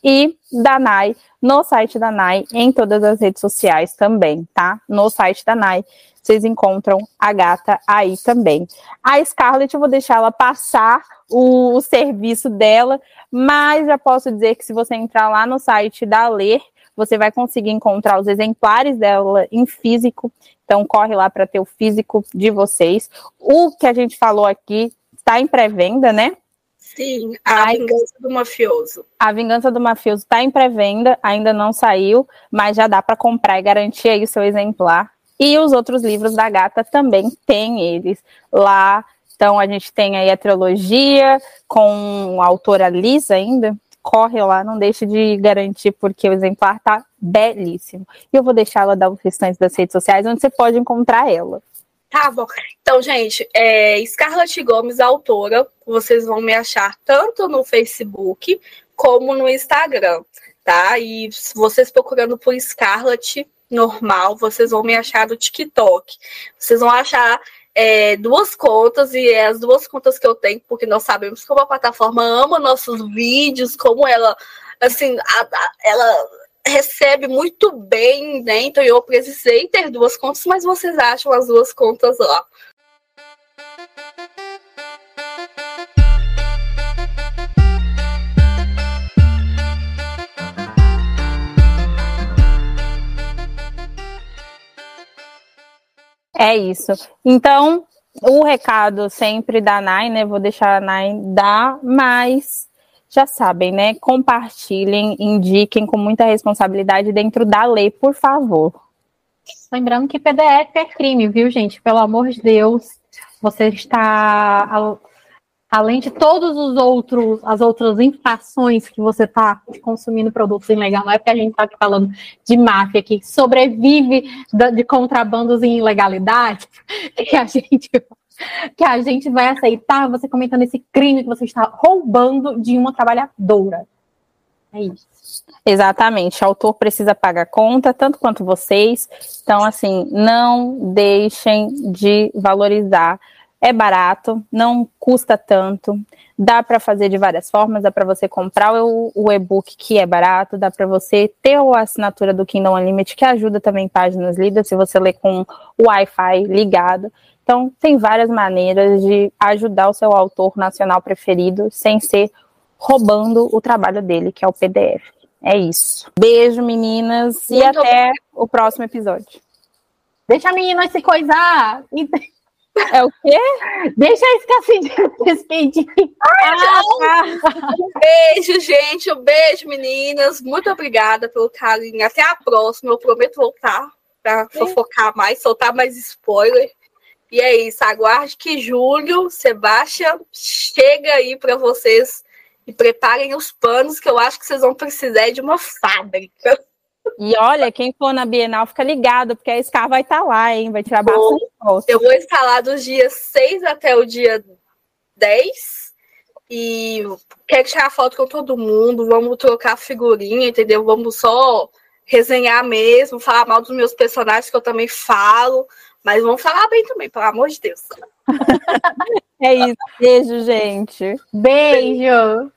e da NAI, no site da NAI, em todas as redes sociais também, tá? No site da NAI, vocês encontram a gata aí também. A Scarlett, eu vou deixar ela passar o, o serviço dela, mas já posso dizer que se você entrar lá no site da Ler, você vai conseguir encontrar os exemplares dela em físico. Então, corre lá para ter o físico de vocês. O que a gente falou aqui está em pré-venda, né? Sim, a Vingança do Mafioso. A Vingança do Mafioso está em pré-venda, ainda não saiu, mas já dá para comprar e garantir aí o seu exemplar. E os outros livros da gata também tem eles lá. Então a gente tem aí a trilogia com a autora Lisa ainda, corre lá, não deixe de garantir, porque o exemplar tá belíssimo. E eu vou deixar ela dar os restantes das redes sociais, onde você pode encontrar ela. Tá bom. Então, gente, é Scarlett Gomes, autora, vocês vão me achar tanto no Facebook como no Instagram, tá? E vocês procurando por Scarlett normal, vocês vão me achar no TikTok. Vocês vão achar é, duas contas, e é as duas contas que eu tenho, porque nós sabemos como a plataforma ama nossos vídeos, como ela, assim, a, a, ela recebe muito bem, né? Então eu precisei ter duas contas, mas vocês acham as duas contas lá. É isso. Então, o recado sempre da Nai, né? Vou deixar a Nai dar, mas já sabem, né? Compartilhem, indiquem com muita responsabilidade dentro da lei, por favor. Lembrando que PDF é crime, viu, gente? Pelo amor de Deus, você está além de todos os outros as outras infrações que você está consumindo produtos ilegais, não é porque a gente está falando de máfia que sobrevive de contrabandos e ilegalidade que a gente que a gente vai aceitar você comentando esse crime que você está roubando de uma trabalhadora. É isso. Exatamente, o autor precisa pagar conta, tanto quanto vocês. Então, assim, não deixem de valorizar É barato, não custa tanto, dá para fazer de várias formas, dá para você comprar o, o e-book que é barato, dá para você ter a assinatura do Kindle Unlimited que ajuda também páginas lidas se você lê com o Wi-Fi ligado. Então, tem várias maneiras de ajudar o seu autor nacional preferido sem ser roubando o trabalho dele, que é o PDF. É isso. Beijo, meninas, Muito e até o próximo episódio. Deixa a menina se coisar. É o quê? Deixa escassez de despedir. Ah, um beijo, gente. Um beijo, meninas. Muito obrigada pelo carinho. Até a próxima. Eu prometo voltar para fofocar mais, soltar mais spoiler. E é isso. Aguarde que julho, Sebastião, chega aí para vocês e preparem os panos que eu acho que vocês vão precisar de uma fábrica. E olha, quem for na Bienal fica ligado, porque a Scar vai estar tá lá, hein? Vai tirar bastante foto. Eu vou estar lá dos dias 6 até o dia 10. E quero tirar foto com todo mundo. Vamos trocar figurinha, entendeu? Vamos só resenhar mesmo, falar mal dos meus personagens, que eu também falo. Mas vamos falar bem também, pelo amor de Deus. é isso. Beijo, gente. Beijo.